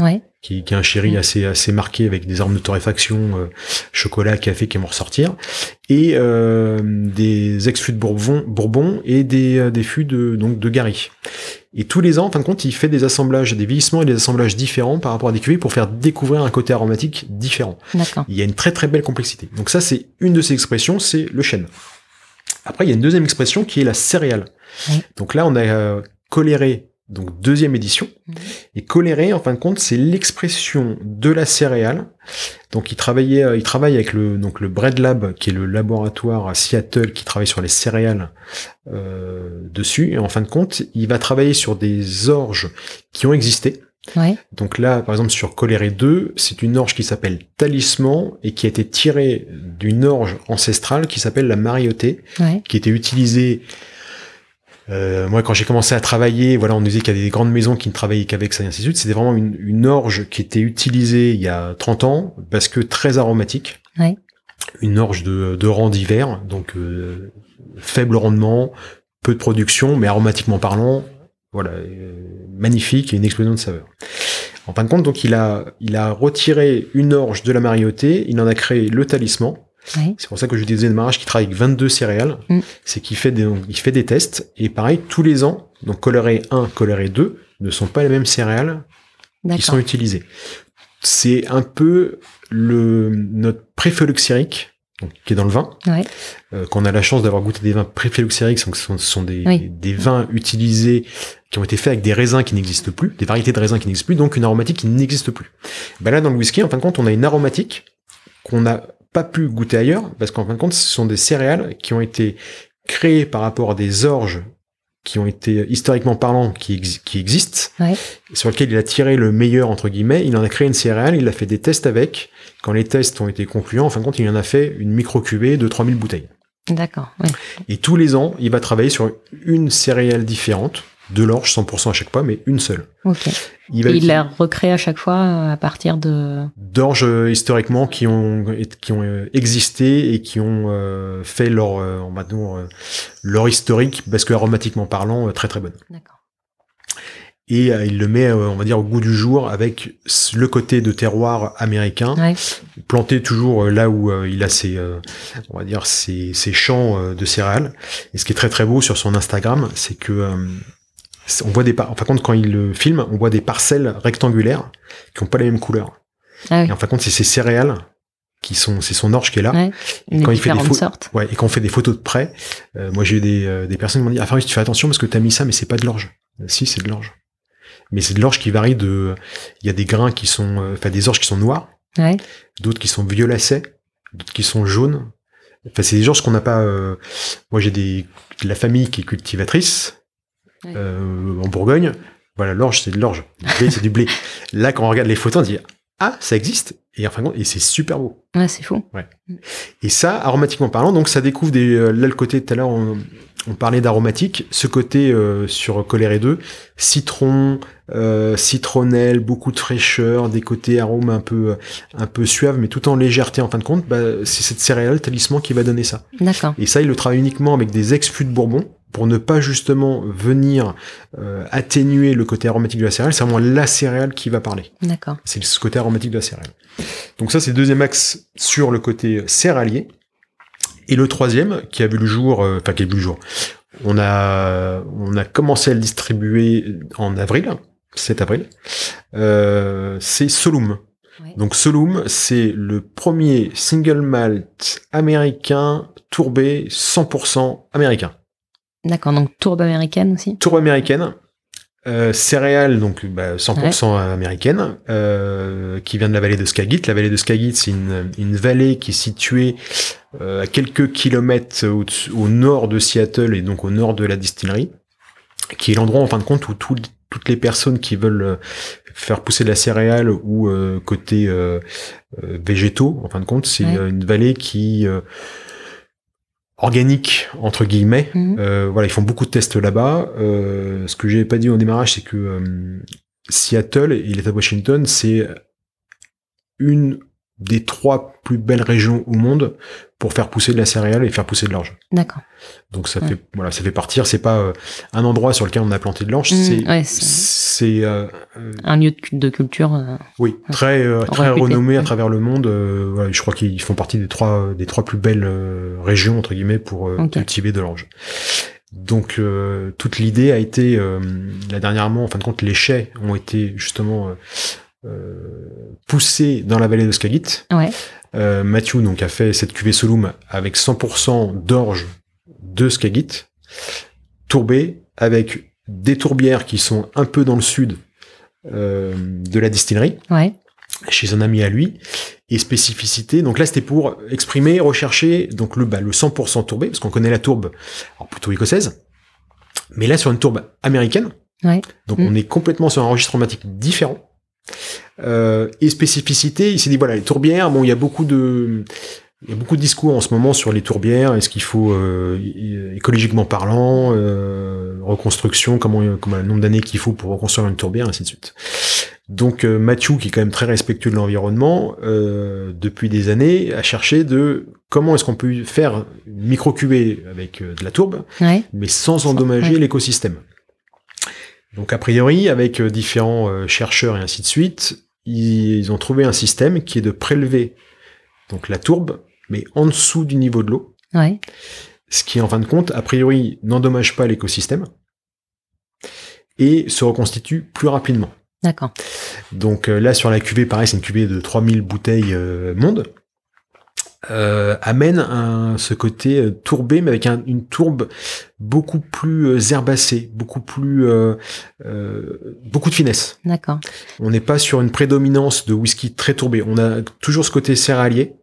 Ouais, qui, qui est un sherry Mm. assez assez marqué avec des armes de torréfaction, euh, chocolat, café qui vont ressortir, et euh, des ex-fûts de Bourbon, Bourbon et des, euh, des fûts de donc de Gary. Et tous les ans, en fin de compte, il fait des assemblages, des vieillissements et des assemblages différents par rapport à des cuvées pour faire découvrir un côté aromatique différent. Il y a une très très belle complexité. Donc ça, c'est une de ces expressions, c'est le chêne. Après, il y a une deuxième expression qui est la céréale. Oui. Donc là, on a euh, coléré, donc deuxième édition. Mhm. Et coléré, en fin de compte, c'est l'expression de la céréale. Donc il travaillait, euh, il travaille avec le donc le Bread Lab, qui est le laboratoire à Seattle qui travaille sur les céréales euh, dessus. Et en fin de compte, il va travailler sur des orges qui ont existé. Ouais, Donc là, par exemple, sur Coléré 2, c'est une orge qui s'appelle Talisman et qui a été tirée d'une orge ancestrale qui s'appelle la Mariotée, ouais, qui était utilisée. Euh, moi, quand j'ai commencé à travailler, voilà, on nous disait qu'il y a des grandes maisons qui ne travaillaient qu'avec ça et ainsi de suite. C'était vraiment une, une orge qui était utilisée il y a 30 ans parce que très aromatique. Ouais. Une orge de, de rang d'hiver, donc euh, faible rendement, peu de production, mais aromatiquement parlant, voilà, euh, magnifique et une explosion de saveur. En fin de compte, donc il a, il a retiré une orge de la mariotée, il en a créé le talisman. C'est pour ça que je disais de mariage qui travaille avec 22 céréales. Mm. C'est qu'il fait des, donc, il fait des tests. Et pareil, tous les ans, donc coloré 1, coloré 2 ne sont pas les mêmes céréales qui sont utilisées. C'est un peu le, notre préphylloxérique, donc, qui est dans le vin, Ouais, euh, qu'on a la chance d'avoir goûté des vins préphylloxériques, donc ce sont, ce sont des, Oui. des vins utilisés qui ont été faits avec des raisins qui n'existent plus, des variétés de raisins qui n'existent plus, donc une aromatique qui n'existe plus. Ben là, dans le whisky, en fin de compte, on a une aromatique qu'on n'a pas pu goûter ailleurs, parce qu'en fin de compte, ce sont des céréales qui ont été créées par rapport à des orges qui ont été historiquement parlant qui, ex- qui existent, Ouais. sur lesquels il a tiré le meilleur entre guillemets. Il en a créé une céréale, il a fait des tests avec. Quand les tests ont été concluants, en fin de compte, il en a fait une micro cuvée de 3000 bouteilles. d'accord. Ouais, Et tous les ans, il va travailler sur une céréale différente, de l'orge 100% à chaque fois, mais une seule. ok. Il va Il la recrée à chaque fois euh, à partir de. d'orges euh, historiquement qui ont qui ont euh, existé et qui ont euh, fait leur euh, dire euh, leur historique parce que aromatiquement parlant euh, très très bonne. D'accord. Et euh, il le met euh, on va dire au goût du jour avec le côté de terroir américain Ouais, planté toujours là où euh, il a ses euh, on va dire ses, ses champs euh, de céréales. Et ce qui est très très beau sur son Instagram, c'est que euh, on voit des par- en fin de compte quand il le filme, on voit des parcelles rectangulaires qui ont pas les mêmes couleurs. ah oui. Et en fin de compte, c'est ses céréales qui sont, c'est son orge qui est là. Ouais, Et quand il fait des sortes. ouais, et quand on fait des photos de près, euh, moi j'ai eu des, euh, des personnes qui m'ont dit, ah Fabrice, tu fais attention parce que t'as mis ça, mais c'est pas de l'orge. Euh, si, c'est de l'orge. Mais c'est de l'orge qui varie de, il y a des grains qui sont, enfin des orges qui sont noirs, Ouais, d'autres qui sont violacés, d'autres qui sont jaunes. Enfin, c'est des orges qu'on n'a pas, euh, moi j'ai des, de la famille qui est cultivatrice, Ouais. euh, en Bourgogne. Voilà, l'orge, c'est de l'orge. Le blé, c'est du blé. Là, quand on regarde les photos, on dit, ah, ça existe. Et en fin de compte, et c'est super beau. ouais c'est fou. Et ça, aromatiquement parlant, donc ça découvre des. euh, Là, le côté, tout à l'heure, on, on parlait d'aromatique. Ce côté euh, sur Coléré 2, citron, euh, citronnelle, beaucoup de fraîcheur, des côtés arômes un peu, euh, un peu suaves, mais tout en légèreté en fin de compte. Bah, c'est cette céréale talisman qui va donner ça. D'accord. Et ça, il le travaille uniquement avec des ex-fûts de Bourbon pour ne pas justement venir euh, atténuer le côté aromatique de la céréale. C'est vraiment la céréale qui va parler. D'accord. C'est ce côté aromatique de la céréale. Donc ça, c'est le deuxième axe sur le côté céréalier. Et le troisième, qui a vu le jour, euh, enfin qui a vu le jour, on a, on a commencé à le distribuer en avril, 7 avril, euh, c'est Solum. Ouais. Donc Solum, c'est le premier single malt américain tourbé 100% américain. D'accord. Donc tourbe américaine aussi. Tour américaine, euh, céréales donc bah, 100% américaine, euh, qui vient de la vallée de Skagit. La vallée de Skagit, c'est une, une vallée qui est située euh, à quelques kilomètres au, au nord de Seattle et donc au nord de la distillerie, qui est l'endroit en fin de compte où tout- toutes les personnes qui veulent euh, faire pousser de la céréale ou euh, côté euh, végétaux, en fin de compte, c'est une vallée qui organique entre guillemets. Mhm. voilà, ils font beaucoup de tests là-bas. ce que j'ai pas dit au démarrage, c'est que Seattle et l'État de Washington, c'est une des trois plus belles régions au monde pour faire pousser de la céréale et faire pousser de l'orge. D'accord. Donc ça fait voilà, ça fait partir. C'est pas euh, un endroit sur lequel on a planté de l'orge. Mmh, c'est euh, un lieu de, culture. Euh, oui, très très renommé à travers le monde. Voilà, je crois qu'ils font partie des trois des trois plus belles régions entre guillemets pour cultiver de l'orge. Donc toute l'idée a été là dernièrement, en fin de compte, les chais ont été justement euh, poussé dans la vallée de Skagit. Ouais. Euh, Mathieu donc a fait cette cuvée Solum avec 100% d'orge de Skagit, tourbée avec des tourbières qui sont un peu dans le sud euh, de la distillerie. Ouais. Chez un ami à lui et spécificité. Donc là, c'était pour exprimer, rechercher donc le bah, le 100% tourbé parce qu'on connaît la tourbe, alors plutôt écossaise, mais là sur une tourbe américaine. Ouais. Donc mm. on est complètement sur un registre différent. Euh, et spécificité, il s'est dit voilà les tourbières. Bon, il y a beaucoup de il y a beaucoup de discours en ce moment sur les tourbières. Est-ce qu'il faut euh, écologiquement parlant, euh, reconstruction, comment comment le nombre d'années qu'il faut pour reconstruire une tourbière, ainsi de suite. Donc Mathieu, qui est quand même très respectueux de l'environnement, euh, depuis des années, a cherché de comment est-ce qu'on peut faire une micro cuvée avec de la tourbe, mais sans endommager l'écosystème. Donc a priori, avec euh, différents euh, chercheurs et ainsi de suite, ils ont trouvé un système qui est de prélever donc la tourbe, mais en dessous du niveau de l'eau. Ouais. Ce qui, en fin de compte, a priori, n'endommage pas l'écosystème et se reconstitue plus rapidement. D'accord. Donc euh, là, sur la cuvée, pareil, c'est une cuvée de 3000 bouteilles monde. Euh, amène un, ce côté euh, tourbé, mais avec une tourbe beaucoup plus euh, herbacée, beaucoup plus beaucoup de finesse. D'accord. On n'est pas sur une prédominance de whisky très tourbé. On a toujours ce côté céréalier,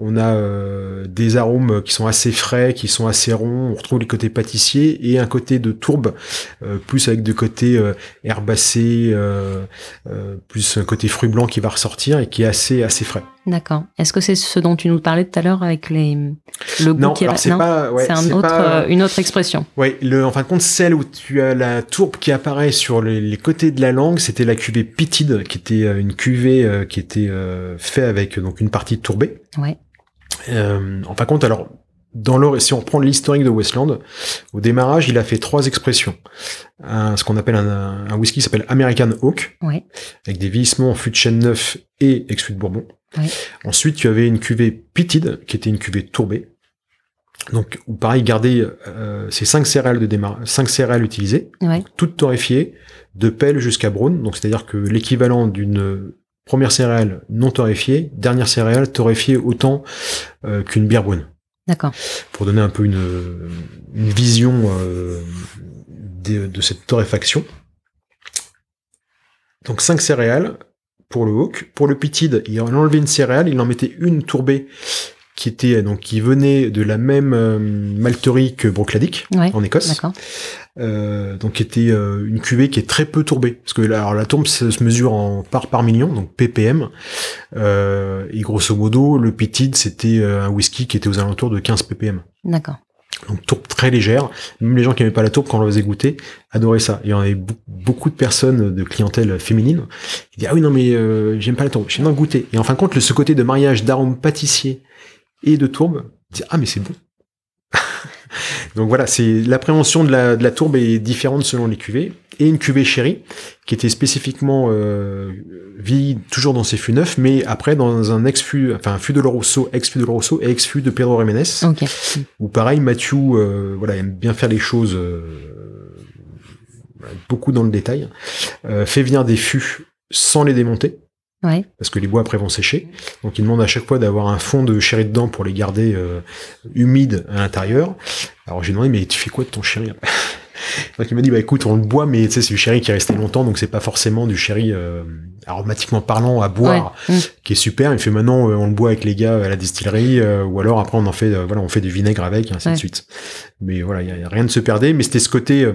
on a euh, des arômes qui sont assez frais, qui sont assez ronds. On retrouve les côtés pâtissiers et un côté de tourbe, euh, plus avec du côté euh, herbacé, plus un côté fruit blanc qui va ressortir et qui est assez assez frais. D'accord. Est-ce que c'est ce dont tu nous parlais tout à l'heure avec les le goût non, qui c'est pas, c'est un autre, une autre expression. Oui, le en fin de compte, celle où tu as la tourbe qui apparaît sur les, côtés de la langue, c'était la cuvée Pitide, qui était une cuvée qui était faite avec donc une partie tourbée. Ouais. Euh, en fin de compte, alors, dans le, si on reprend l'historique de Westland, au démarrage, il a fait trois expressions. ce qu'on appelle un, whisky qui s'appelle American Oak, avec des vieillissements en fût de chêne neuf et ex-fût de Bourbon. Ensuite, tu avais une cuvée Pitted, qui était une cuvée tourbée. Donc, où pareil, garder euh, ces cinq céréales de démarrage, cinq céréales utilisées, toutes torréfiées, de pelle jusqu'à brown. Donc, c'est-à-dire que l'équivalent d'une première céréale non torréfiée, dernière céréale torréfiée autant euh, qu'une bière brune. D'accord. Pour donner un peu une, vision euh, de, cette torréfaction. Donc cinq céréales pour le hawk. Pour le pitide, il en enlevait une céréale, il en mettait une tourbée qui était donc qui venait de la même euh, malterie que Brocladic en Écosse. Euh, donc qui était euh, une cuvée qui est très peu tourbée parce que alors, la tourbe se mesure en part par million donc ppm euh, et grosso modo le Petite c'était euh, un whisky qui était aux alentours de 15 ppm. D'accord. Donc tourbe très légère. Même les gens qui n'aimaient pas la tourbe, quand on leur faisait goûter, adoraient ça. Il y en avait beaucoup de personnes de clientèle féminine qui disaient ah oui non mais j'aime pas la tourbe, j'aime bien goûter. Et en fin de compte, ce côté de mariage d'arômes pâtissiers et de tourbe, ah mais c'est bon. Donc voilà, c'est l'appréhension de la, de la tourbe est différente selon les cuvées. Et une cuvée chérie, qui était spécifiquement euh, vieillie toujours dans ses fûts neufs, mais après dans un ex-fût, enfin un fût de Rosso, ex-fût de Rosso et ex-fût de Pedro Jiménez. Okay. Où pareil, Mathieu euh, voilà, aime bien faire les choses euh, beaucoup dans le détail, euh, fait venir des fûts sans les démonter. Parce que les bois après vont sécher. Donc il demande à chaque fois d'avoir un fond de chéri dedans pour les garder euh, humides à l'intérieur. Alors j'ai demandé mais tu fais quoi de ton chéri? Donc il m'a dit bah écoute on le boit mais tu sais c'est du chéri qui est resté longtemps donc c'est pas forcément du chéri euh, aromatiquement parlant à boire mm. qui est super. Il fait maintenant euh, on le boit avec les gars à la distillerie ou alors après on en fait voilà on fait du vinaigre avec ainsi de suite. Mais voilà il y, a rien de se perdre mais c'était ce côté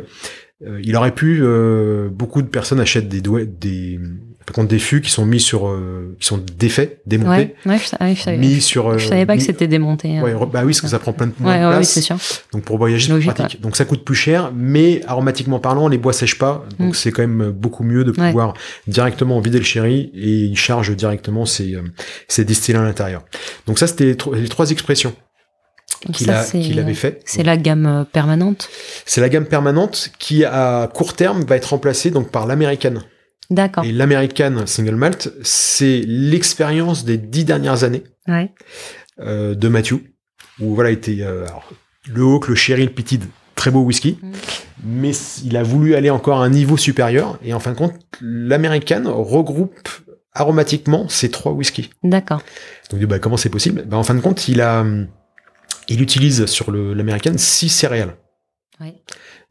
Euh, il aurait pu, euh, beaucoup de personnes achètent des doigts, des, par contre, des fûts qui sont mis sur, euh, qui sont défaits, démontés, Ouais, ouais, je, ouais, je savais. mis sur. euh, je savais pas que c'était démonté. hein. Bah oui, parce que ça prend plein de, moins Ouais, de ouais, oui, place. c'est sûr. donc pour voyager, c'est pratique. Donc ça coûte plus cher, mais aromatiquement parlant, les bois sèchent pas. Donc Mm. c'est quand même beaucoup mieux de pouvoir directement vider le sherry et il charge directement ses, euh, ses distillés à l'intérieur. Donc ça, c'était les, tro- les trois expressions Donc qu'il ça, a- c'est- qu'il avait fait. C'est la gamme euh, permanente. C'est la gamme permanente qui, à court terme, va être remplacée donc par l'américaine. D'accord. Et l'américaine single malt, c'est l'expérience des dix dernières années Ouais. euh, de Matthew, où voilà était euh, alors, le Hawk, le Sherry, le Petite, très beau whisky, Mm. mais il a voulu aller encore à un niveau supérieur, et en fin de compte, l'américaine regroupe aromatiquement ces trois whiskies. D'accord. Donc bah, comment c'est possible? Bah, En fin de compte, il a, il utilise sur l'américaine six céréales. Ouais.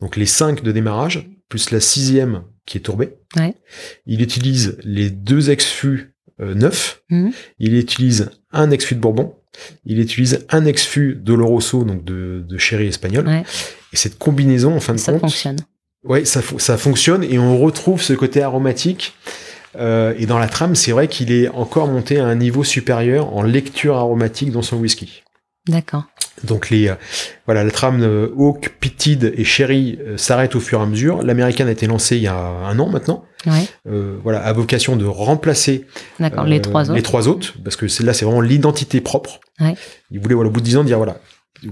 Donc les cinq de démarrage, plus la sixième qui est tourbée. Ouais. Il utilise les deux ex-fûts euh, neufs. Mhm. Il utilise un ex-fût de Bourbon. Il utilise un ex-fût d'Oloroso, donc de, de sherry espagnol. Ouais. Et cette combinaison, en fin de Ça compte, fonctionne. Ouais, ça, fo- ça fonctionne et on retrouve ce côté aromatique. Euh, et dans la trame, c'est vrai qu'il est encore monté à un niveau supérieur en lecture aromatique dans son whisky. D'accord. Donc les euh, voilà, la trame euh, Oak, Pitted et Sherry euh, s'arrête au fur et à mesure. L'américaine a été lancée il y a un an maintenant. Ouais. Euh, voilà, à vocation de remplacer D'accord. les trois autres. les trois autres, parce que là c'est vraiment l'identité propre. Ouais. Il voulait voilà, au bout de dix ans dire voilà,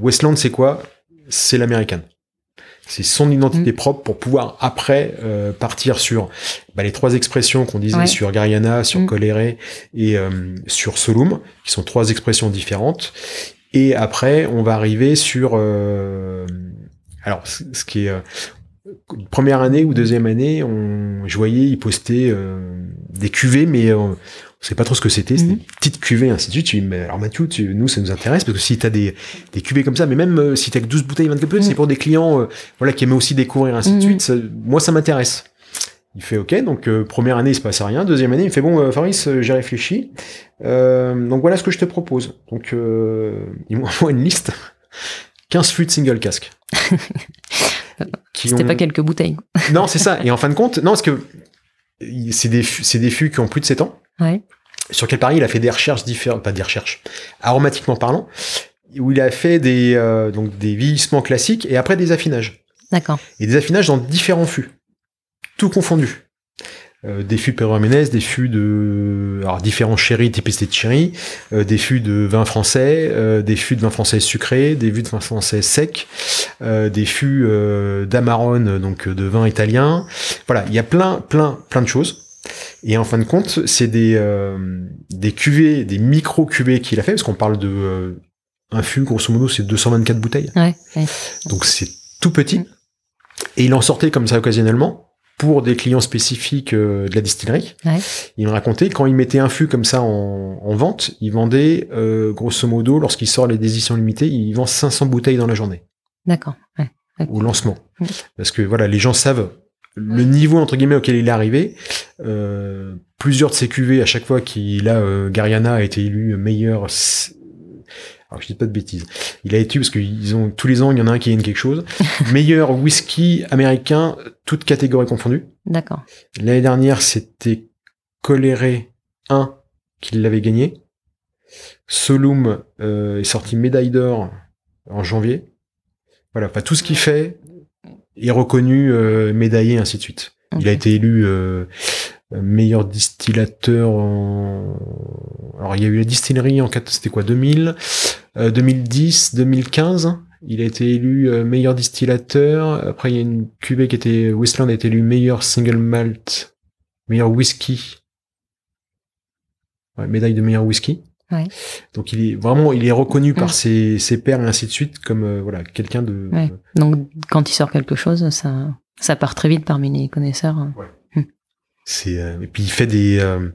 Westland c'est quoi? C'est l'américaine. C'est son identité Mm. propre pour pouvoir après euh, partir sur bah, les trois expressions qu'on disait Ouais. sur Gariana, sur Mm. Coléré et euh, sur Solum, qui sont trois expressions différentes. Et après, on va arriver sur euh, alors ce qui est euh, première année ou deuxième année, on, je voyais, ils postaient euh, des cuvées, mais euh, on sait pas trop ce que c'était, c'était Mhm. des petites cuvées, ainsi de suite. Dis, mais alors Mathieu, tu, nous, ça nous intéresse, parce que si tu as des, des cuvées comme ça, mais même euh, si tu as que 12 bouteilles, 24 bouteilles, Mhm. c'est pour des clients euh, voilà, qui aimaient aussi découvrir, ainsi de Mhm. suite, ça- moi, ça m'intéresse. Il fait OK, donc euh, première année, il se passe rien. Deuxième année, il fait bon, euh, euh, j'ai réfléchi. Euh, donc voilà ce que je te propose. Donc euh, il m'envoie une liste 15 fûts de single casque. C'était ont- pas quelques bouteilles. non, c'est ça. Et en fin de compte, non, parce que c'est des, des fûts qui ont plus de 7 ans. Ouais. Sur quel pari il a fait des recherches différentes, pas des recherches, aromatiquement parlant, où il a fait des, euh, donc des vieillissements classiques et après des affinages. D'accord. Et des affinages dans différents fûts. Tout confondu. Euh, des fûts Pedro Jiménez, des fûts de alors différents sherry, typicité de sherry, euh, des fûts de vin français, euh, des fûts de vin français sucré, des fûts de vin français sec, euh, des fûts euh, d'Amarone, donc de vin italien. Voilà, il y a plein, plein, plein de choses. Et en fin de compte, c'est des, euh, des cuvées, des micro-cuvées qu'il a fait, parce qu'on parle de euh, un fût, grosso modo, c'est 224 bouteilles. Ouais. ouais. Donc c'est tout petit. Et il en sortait comme ça occasionnellement pour des clients spécifiques euh, de la distillerie. Ouais. Il me racontait quand il mettait un fût comme ça en, en vente, il vendait euh, grosso modo, lorsqu'il sort les éditions limitées, il vend 500 bouteilles dans la journée D'accord. Ouais. Au lancement. Parce que voilà, les gens savent le niveau entre guillemets auquel il est arrivé. Euh, plusieurs de ses cuvées, à chaque fois qu'il a euh, Gariana a été élu meilleur. Alors je dis pas de bêtises. Il a été parce qu'ils ont tous les ans il y en a un qui gagne quelque chose. meilleur whisky américain, toutes catégories confondues. D'accord. L'année dernière c'était Coléré 1 qui l'avait gagné. Solum euh, est sorti médaille d'or en janvier. Voilà, pas tout ce qu'il fait est reconnu, euh, médaillé, ainsi de suite. Il a été élu euh, meilleur distillateur en... Alors, il y a eu la distillerie en... quatre- C'était quoi 2000 euh, 2010 2015 Il a été élu euh, meilleur distillateur. Après, il y a une cuvée qui était... Westland a été élu meilleur single malt, meilleur whisky. Ouais, médaille de meilleur whisky. Ouais. Donc, il est vraiment... Il est reconnu par ses, ses pairs et ainsi de suite comme euh, voilà quelqu'un de... Ouais. Donc, quand il sort quelque chose, ça, ça part très vite parmi les connaisseurs. C'est euh, et puis il fait des euh,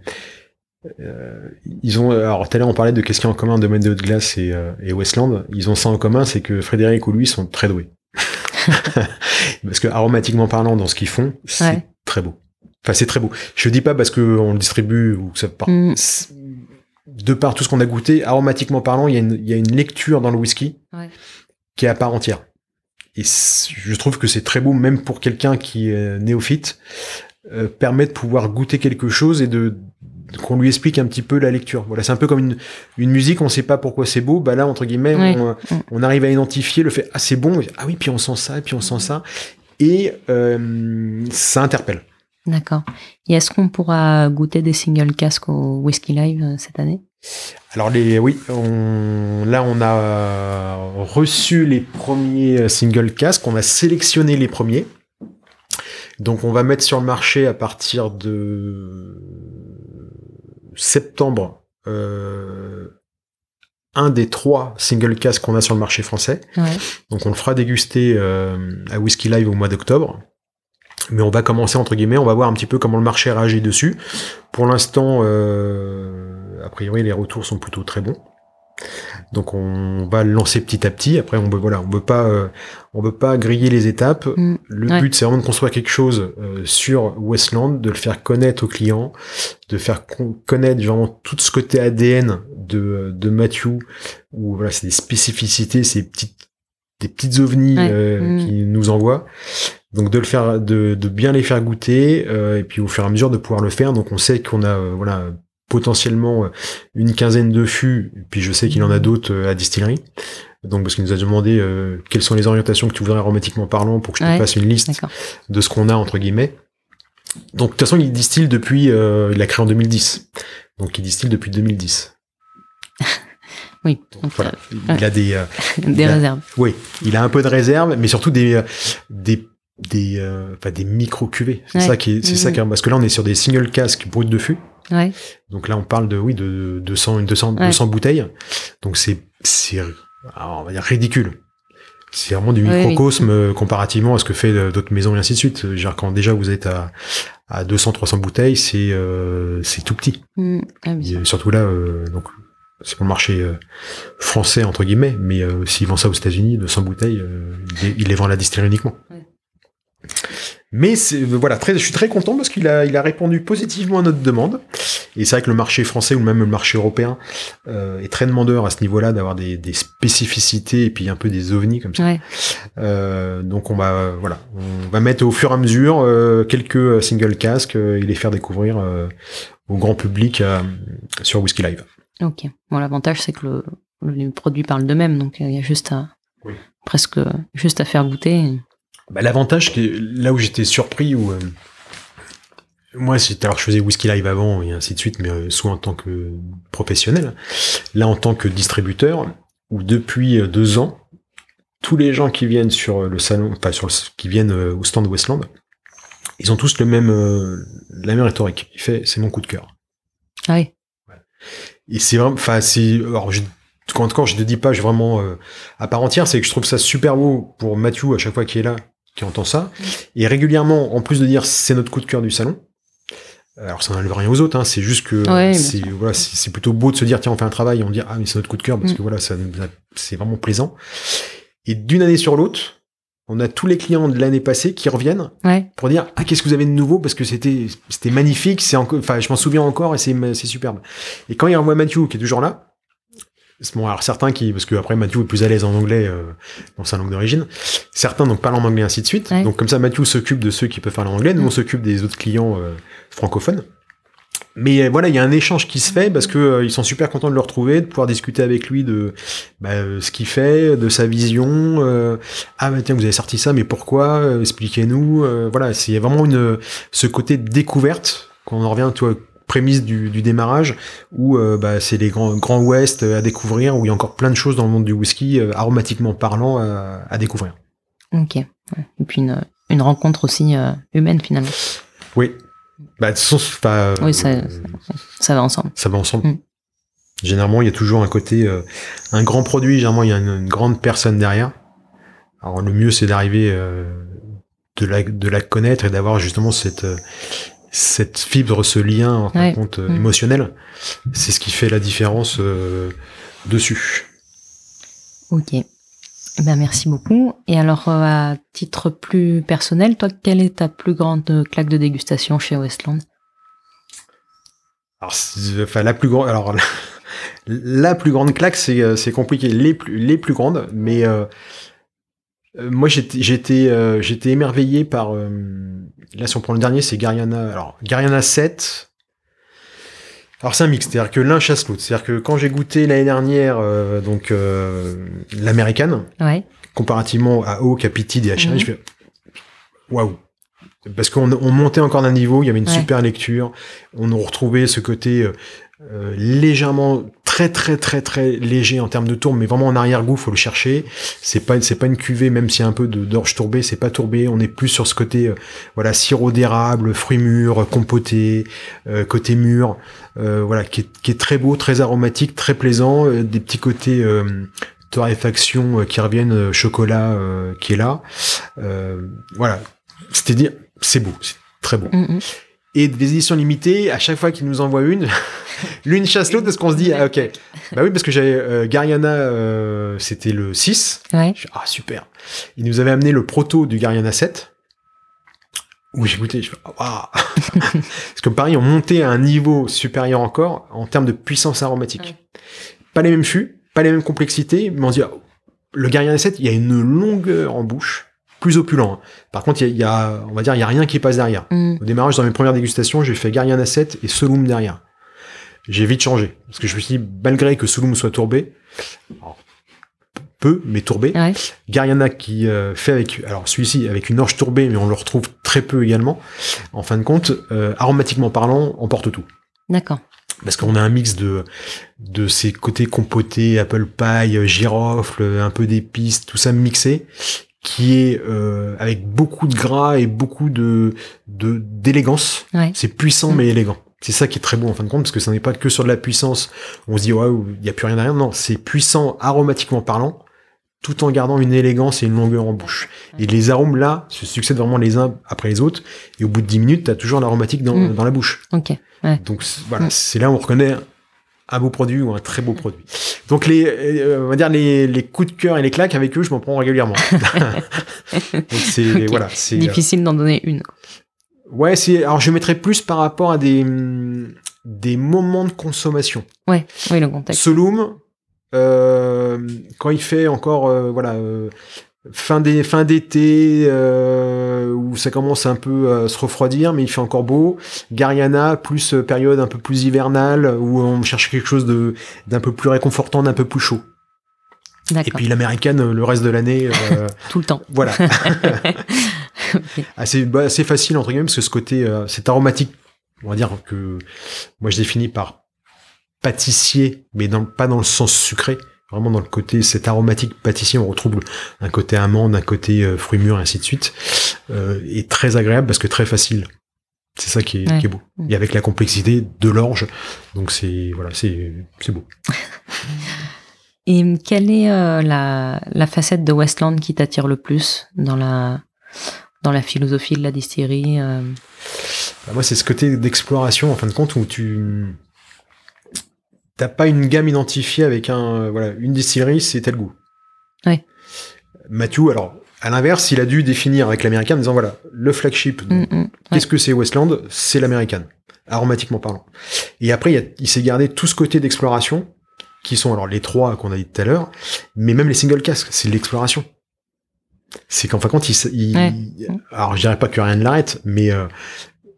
euh, ils ont alors tout à l'heure on parlait de qu'est-ce qu'il y a en commun domaine de haute glace et, euh, et Westland ils ont ça en commun c'est que Frédéric ou lui sont très doués parce que aromatiquement parlant dans ce qu'ils font c'est Ouais. très beau enfin c'est très beau je dis pas parce que on le distribue ou que ça part Mm. de par tout ce qu'on a goûté aromatiquement parlant il y a une, il y a une lecture dans le whisky Ouais. qui est à part entière et je trouve que c'est très beau, même pour quelqu'un qui est néophyte, euh, permet de pouvoir goûter quelque chose et de qu'on lui explique un petit peu la lecture. Voilà, c'est un peu comme une, une musique, on sait pas pourquoi c'est beau, bah là entre guillemets, on, on, arrive à identifier le fait ah c'est bon, ah oui puis on sent ça, et puis on sent ça, et euh, ça interpelle. D'accord. Et est-ce qu'on pourra goûter des single casques au Whisky Live euh, cette année? Alors les oui, on, là on a reçu les premiers single casques, on a sélectionné les premiers. Donc on va mettre sur le marché à partir de septembre euh, un des trois single casques qu'on a sur le marché français. Donc on le fera déguster euh, à Whisky Live au mois d'octobre. Mais on va commencer entre guillemets, on va voir un petit peu comment le marché réagit dessus. Pour l'instant, euh, a priori les retours sont plutôt très bons. Donc on va le lancer petit à petit. Après, on veut voilà, on veut pas, euh, on veut pas griller les étapes. Mm. le but, c'est vraiment de construire quelque chose euh, sur Westland, de le faire connaître aux clients, de faire connaître vraiment tout ce côté ADN de de Matthew, où voilà, c'est des spécificités, ces petites des petites ovnis euh, mm. qui nous envoient. Donc de le faire, de, de bien les faire goûter, et puis au fur et à mesure de pouvoir le faire. Donc on sait qu'on a voilà potentiellement euh, une quinzaine de fûts, puis je sais qu'il en a d'autres euh, à distillerie. Donc parce qu'il nous a demandé euh, quelles sont les orientations que tu voudrais aromatiquement parlant pour que je te fasse une liste de ce qu'on a entre guillemets. Donc de toute façon il distille depuis, il a créé en 2010, donc il distille depuis 2010. oui. voilà. Il a des des réserves. oui, il a un peu de réserve, mais surtout des des des enfin des micro cuvées. C'est ça qui c'est ça mmh. qui parce que là on est sur des single casques brut de fût. Ouais. Donc là, on parle de, oui, de 200, 200, 200 bouteilles. Donc c'est, c'est, on va dire ridicule. C'est vraiment du microcosme euh, comparativement à ce que fait euh, d'autres maisons et ainsi de suite. Genre quand déjà vous êtes à, à 200, 300 bouteilles, c'est, euh, c'est tout petit. Mmh. Ah, surtout là, donc, c'est pour le marché français entre guillemets, mais s'ils vendent ça aux États-Unis, 200 bouteilles, ils les vendent à la distillerie uniquement. Mais voilà, très, je suis très content parce qu'il a, il a répondu positivement à notre demande. Et c'est vrai que le marché français ou même le marché européen euh, est très demandeur à ce niveau-là d'avoir des, des, spécificités et puis un peu des ovnis comme ça. Euh, donc on va voilà, on va mettre au fur et à mesure euh, quelques single casques et les faire découvrir au grand public sur Whisky Live. Ok. Bon, l'avantage c'est que le, les produits parlent d'eux-mêmes, donc il y a juste à presque juste à faire goûter. Bah, L'avantage, là où j'étais surpris, où euh, moi, alors je faisais Whisky Live avant et ainsi de suite, mais euh, soit en tant que professionnel, là en tant que distributeur, où depuis euh, deux ans, tous les gens qui viennent sur le salon, enfin sur le, qui viennent au stand Westland, ils ont tous le même, la même rhétorique. Il fait, c'est mon coup de cœur. Ah oui. Et c'est vraiment, enfin, c'est, alors je, quand encore, je ne dis pas, je vraiment à part entière, c'est que je trouve ça super beau pour Mathieu à chaque fois qu'il est là, qui entend ça. Et régulièrement, en plus de dire c'est notre coup de cœur du salon, alors ça n'enlève rien aux autres, hein, c'est juste que c'est voilà, c'est plutôt beau de se dire tiens on fait un travail et on dit ah mais c'est notre coup de cœur parce mm. que voilà ça c'est vraiment plaisant. Et d'une année sur l'autre, on a tous les clients de l'année passée qui reviennent pour dire ah qu'est-ce que vous avez de nouveau? Parce que c'était c'était magnifique, c'est enfin je m'en souviens encore et c'est c'est superbe. Et quand il revoit Mathieu qui est toujours là, Bon, alors certains qui, parce que après Mathieu est plus à l'aise en anglais euh, dans sa langue d'origine, certains donc parlent en anglais ainsi de suite. Donc comme ça, Mathieu s'occupe de ceux qui peuvent parler en anglais, nous on s'occupe des autres clients euh, francophones. Mais euh, voilà, il y a un échange qui se fait parce que ils sont super contents de le retrouver, de pouvoir discuter avec lui de bah, ce qu'il fait, de sa vision. ah bah tiens, vous avez sorti ça, mais pourquoi Expliquez-nous. voilà, c'est vraiment une ce côté découverte quand on en revient, toi prémisse du, démarrage où euh, bah, c'est les grands, grands ouest à découvrir, où il y a encore plein de choses dans le monde du whisky, euh, aromatiquement parlant, à, découvrir. Ok. Et puis une, une rencontre aussi euh, humaine finalement. Oui. Bah, de oui, ça, ça, va ensemble. Ça va ensemble. Mm. Généralement, il y a toujours un côté, un grand produit, généralement, il y a une, grande personne derrière. Alors, le mieux, c'est d'arriver de la, de la connaître et d'avoir justement cette, cette fibre, ce lien compte euh, mm. émotionnel, c'est ce qui fait la différence euh, dessus. Ok. Eh ben, merci beaucoup. Et alors, euh, à titre plus personnel, toi, quelle est ta plus grande claque de dégustation chez Westland? Alors, enfin, la plus grande. Alors, la plus grande claque, c'est compliqué. Les plus, les plus grandes, mais Euh, moi, j'étais, j'étais, euh, j'étais émerveillé par. euh, là, si on prend le dernier, c'est Gariana. Alors, Gariana 7. Alors, c'est un mix, c'est-à-dire que l'un chasse l'autre. C'est-à-dire que quand j'ai goûté l'année dernière, euh, donc euh, l'américaine, Ouais. comparativement à Oak, à Pitid et à Cherry, Mhm. je fais waouh. Parce qu'on on montait encore d'un niveau, il y avait une Ouais. super lecture, on a retrouvé ce côté euh, euh, légèrement très très très très léger en termes de tourbe, mais vraiment en arrière-goût, faut le chercher. C'est pas c'est pas une cuvée, même s'il y a un peu d'orge tourbée, c'est pas tourbé. On est plus sur ce côté euh, voilà sirop d'érable, fruits mûrs, compoté, euh, côté mûr, euh, voilà qui est, très beau, très aromatique, très plaisant, des petits côtés torréfaction qui reviennent, chocolat qui est là. Voilà, c'est-à-dire c'est beau, c'est très beau. Mm, mm. Et des éditions limitées, à chaque fois qu'ils nous envoient une, l'une chasse l'autre parce qu'on se dit, ah, ok. Bah oui, parce que j'avais euh, Gariana, euh, c'était le 6. Ouais. Je fais, ah, super. Ils nous avaient amené le proto du Gariana 7. Où j'ai goûté, je fais, ah, waouh. Parce que pareil, on montait à un niveau supérieur encore en termes de puissance aromatique. Ouais. Pas les mêmes fûts, pas les mêmes complexités, mais on se dit, ah, le Gariana 7, il y a une longueur en bouche, plus opulent. hein. Par contre, il y a, il y a- on va dire, il y a rien qui passe derrière. Mm. Au démarrage, dans mes premières dégustations, j'ai fait Gariana 7 et Solum derrière. J'ai vite changé. Parce que je me suis dit, malgré que Solum soit tourbé, alors, peu, mais tourbé, Ouais. Gariana qui euh, fait avec, alors celui-ci avec une orge tourbée, mais on le retrouve très peu également. En fin de compte, euh, aromatiquement parlant, emporte tout. D'accord. Parce qu'on a un mix de, de ces côtés compotés, apple pie, euh, girofle, un peu d'épices, tout ça mixé, qui est euh, avec beaucoup de gras et beaucoup de de- d'élégance. Ouais. C'est puissant Mm. mais élégant. C'est ça qui est très beau en fin de compte, parce que ça n'est pas que sur de la puissance. On se dit, waouh, il n'y a plus rien derrière. Non, c'est puissant aromatiquement parlant, tout en gardant une élégance et une longueur en bouche. Et les arômes là se succèdent vraiment les uns après les autres. Et au bout de 10 minutes, tu as toujours l'aromatique dans, Mm. dans la bouche. Ok. Donc voilà, Mm. c'est là où on reconnaît un beau produit ou un très beau produit. Donc les, euh, on va dire les, les coups de cœur et les claques avec eux, je m'en prends régulièrement. Donc c'est voilà, c'est euh, Difficile d'en donner une. ouais, c'est alors je mettrais plus par rapport à des des moments de consommation. Ouais. Oui, le contexte. Solum, euh, quand il fait encore euh, voilà euh, fin des fin d'été euh, où ça commence un peu à se refroidir, mais il fait encore beau. Gariana plus euh, période un peu plus hivernale où on cherche quelque chose de d'un peu plus réconfortant, d'un peu plus chaud. Et puis l'américaine euh, le reste de l'année, euh, Tout le temps. voilà, assez bah, assez facile entre guillemets parce que ce côté euh, cet aromatique, on va dire que moi je définis par pâtissier, mais dans, pas dans le sens sucré, vraiment dans le côté cet aromatique pâtissier, on retrouve un côté amande, un côté euh, fruits mûrs, et ainsi de suite, euh, et très agréable parce que très facile. C'est ça qui est, Ouais. qui est beau. Mm. Et avec la complexité de l'orge, donc c'est voilà, c'est c'est beau. Et quelle est euh, la, la facette de Westland qui t'attire le plus dans la, dans la philosophie de la distillerie euh, Bah, moi, c'est ce côté d'exploration, en fin de compte, où tu t'as pas une gamme identifiée avec un euh, voilà une distillerie, c'est tel goût. Ouais. Matthew, alors à l'inverse, il a dû définir avec l'américain en disant voilà le flagship. mm, mm, Qu'est-ce que c'est Westland? C'est l'américaine, aromatiquement parlant. Et après, il, s'est gardé tout ce côté d'exploration, qui sont alors les trois qu'on a dit tout à l'heure, mais même les single casques, c'est l'exploration. C'est qu'en fin de compte, il, s- il- Ouais. alors je dirais pas que rien ne l'arrête, mais euh,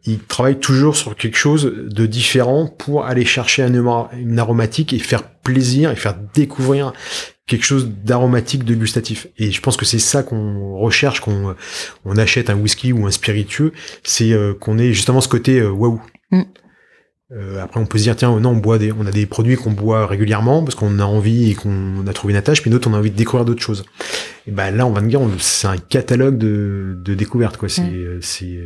il travaille toujours sur quelque chose de différent pour aller chercher une aromatique et faire plaisir et faire découvrir quelque chose d'aromatique, de gustatif. Et je pense que c'est ça qu'on recherche, qu'on on achète un whisky ou un spiritueux, c'est euh, qu'on ait justement ce côté euh, waouh. Mm. Euh, après, on peut se dire tiens, non, on boit des, on a des produits qu'on boit régulièrement parce qu'on a envie et qu'on a trouvé une attache, puis d'autres on a envie de découvrir d'autres choses. Et ben là, on va me dire, on- c'est un catalogue de, de découvertes quoi. C'est, Mm. c'est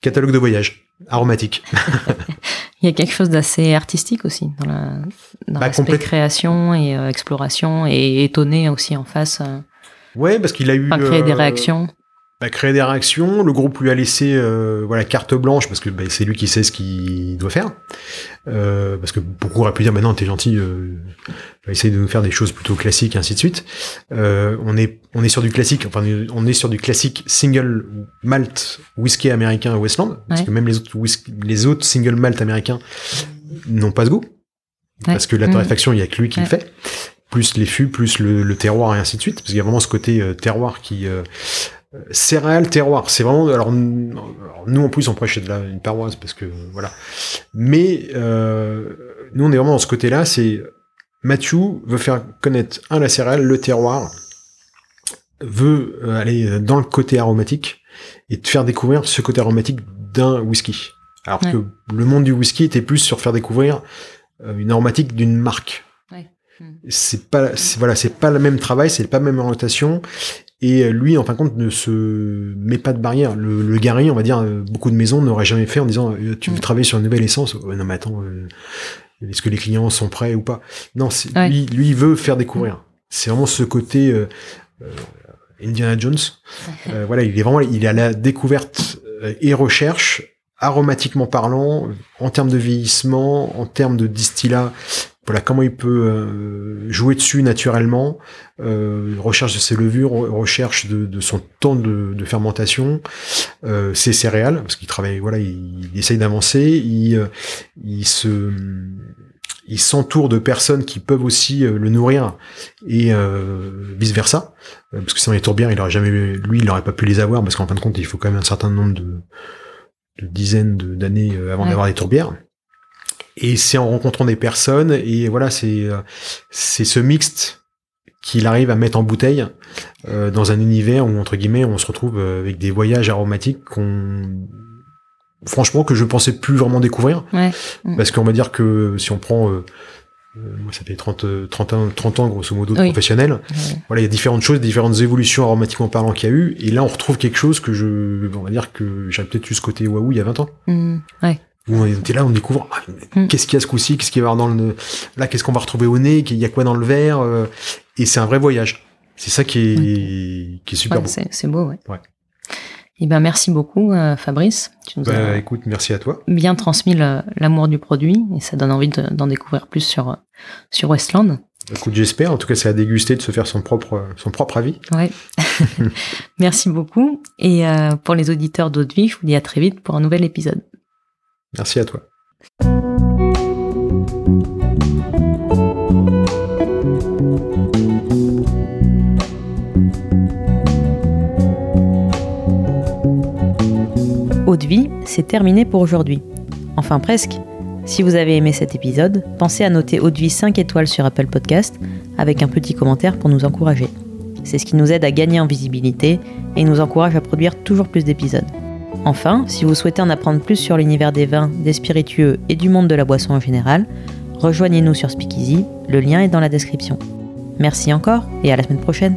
catalogue de voyage aromatique. Il y a quelque chose d'assez artistique aussi dans la dans Bah, complète- création et euh, exploration et étonné aussi en face. euh, Ouais, parce qu'il a eu enfin, créer des euh, réactions. Bah, créer des réactions. Le groupe lui a laissé euh, voilà carte blanche parce que bah, c'est lui qui sait ce qu'il doit faire. Euh, parce que beaucoup auraient pu dire maintenant t'es gentil, euh, va essayer de nous faire des choses plutôt classiques et ainsi de suite. Euh, on est on est sur du classique, enfin on est sur du classique single malt whisky américain Westland parce que même les autres whisky, les autres single malt américains n'ont pas ce goût. Ouais. Parce que la Mhm. torréfaction, il y a que lui qui le fait. plus les fûts, plus le, terroir et ainsi de suite, parce qu'il y a vraiment ce côté euh, terroir qui euh, céréales terroir, c'est vraiment alors, nous en plus on prêche de la une paroisse parce que voilà, mais euh, nous on est vraiment dans ce côté-là, c'est Mathieu veut faire connaître un la céréale, le terroir, veut aller dans le côté aromatique et te faire découvrir ce côté aromatique d'un whisky. Alors que le monde du whisky était plus sur faire découvrir une aromatique d'une marque. Hmm. C'est pas, voilà, c'est pas le même travail, c'est pas la même orientation. Et lui, en fin de compte, ne se met pas de barrière. Le, le guerrier, on va dire, beaucoup de maisons n'auraient jamais fait en disant euh, tu veux hmm. travailler sur une nouvelle essence? non mais attends, euh, est-ce que les clients sont prêts ou pas? Non, lui, lui, veut faire découvrir. Hmm. C'est vraiment ce côté euh, Indiana Jones. voilà, il est vraiment, il est à la découverte et recherche aromatiquement parlant, en termes de vieillissement, en termes de distillat, voilà comment il peut euh, jouer dessus naturellement, euh, recherche de ses levures, recherche de, son temps de, fermentation, euh, ses céréales, parce qu'il travaille, voilà, il, essaye d'avancer, il, il se il s'entoure de personnes qui peuvent aussi le nourrir et vice versa, parce que sinon les tourbières, il aurait jamais, lui, il n'aurait pas pu les avoir parce qu'en fin de compte, il faut quand même un certain nombre de, dizaines d'années avant d'avoir des tourbières. Et c'est en rencontrant des personnes et voilà, c'est euh, c'est ce mixte qu'il arrive à mettre en bouteille euh, dans un univers où entre guillemets on se retrouve euh, avec des voyages aromatiques qu'on franchement que je pensais plus vraiment découvrir ouais. Mm. parce qu'on va dire que si on prend moi ça fait 30 30 ans 30 ans grosso modo de professionnel voilà il y a différentes choses différentes évolutions aromatiquement parlant qu'il y a eu et là on retrouve quelque chose que je on va dire que j'avais peut-être eu ce côté waouh il y a 20 ans mm. ouais on était là, on découvre ah, mm. qu'est-ce qu'il y a ce coup-ci, qu'est-ce qu'il va y avoir dans le là, qu'est-ce qu'on va retrouver au nez, il y a quoi dans le verre, euh, et c'est un vrai voyage. C'est ça qui est, qui est super beau. C'est beau, ouais. ouais. Et eh ben merci beaucoup euh, Fabrice. Tu nous bah, écoute, merci à toi. Bien transmis l'amour du produit et ça donne envie d'en découvrir plus sur sur Westland. Écoute, j'espère. En tout cas, c'est à déguster de se faire son propre son propre avis. Ouais. merci beaucoup. Et euh, pour les auditeurs d'Eau Vie, je vous dis à très vite pour un nouvel épisode. Merci à toi. Eau de vie, c'est terminé pour aujourd'hui. Enfin presque. Si vous avez aimé cet épisode, pensez à noter Eau de vie 5 étoiles sur Apple Podcast avec un petit commentaire pour nous encourager. C'est ce qui nous aide à gagner en visibilité et nous encourage à produire toujours plus d'épisodes. Enfin, si vous souhaitez en apprendre plus sur l'univers des vins, des spiritueux et du monde de la boisson en général, rejoignez-nous sur Speakeasy, le lien est dans la description. Merci encore et à la semaine prochaine.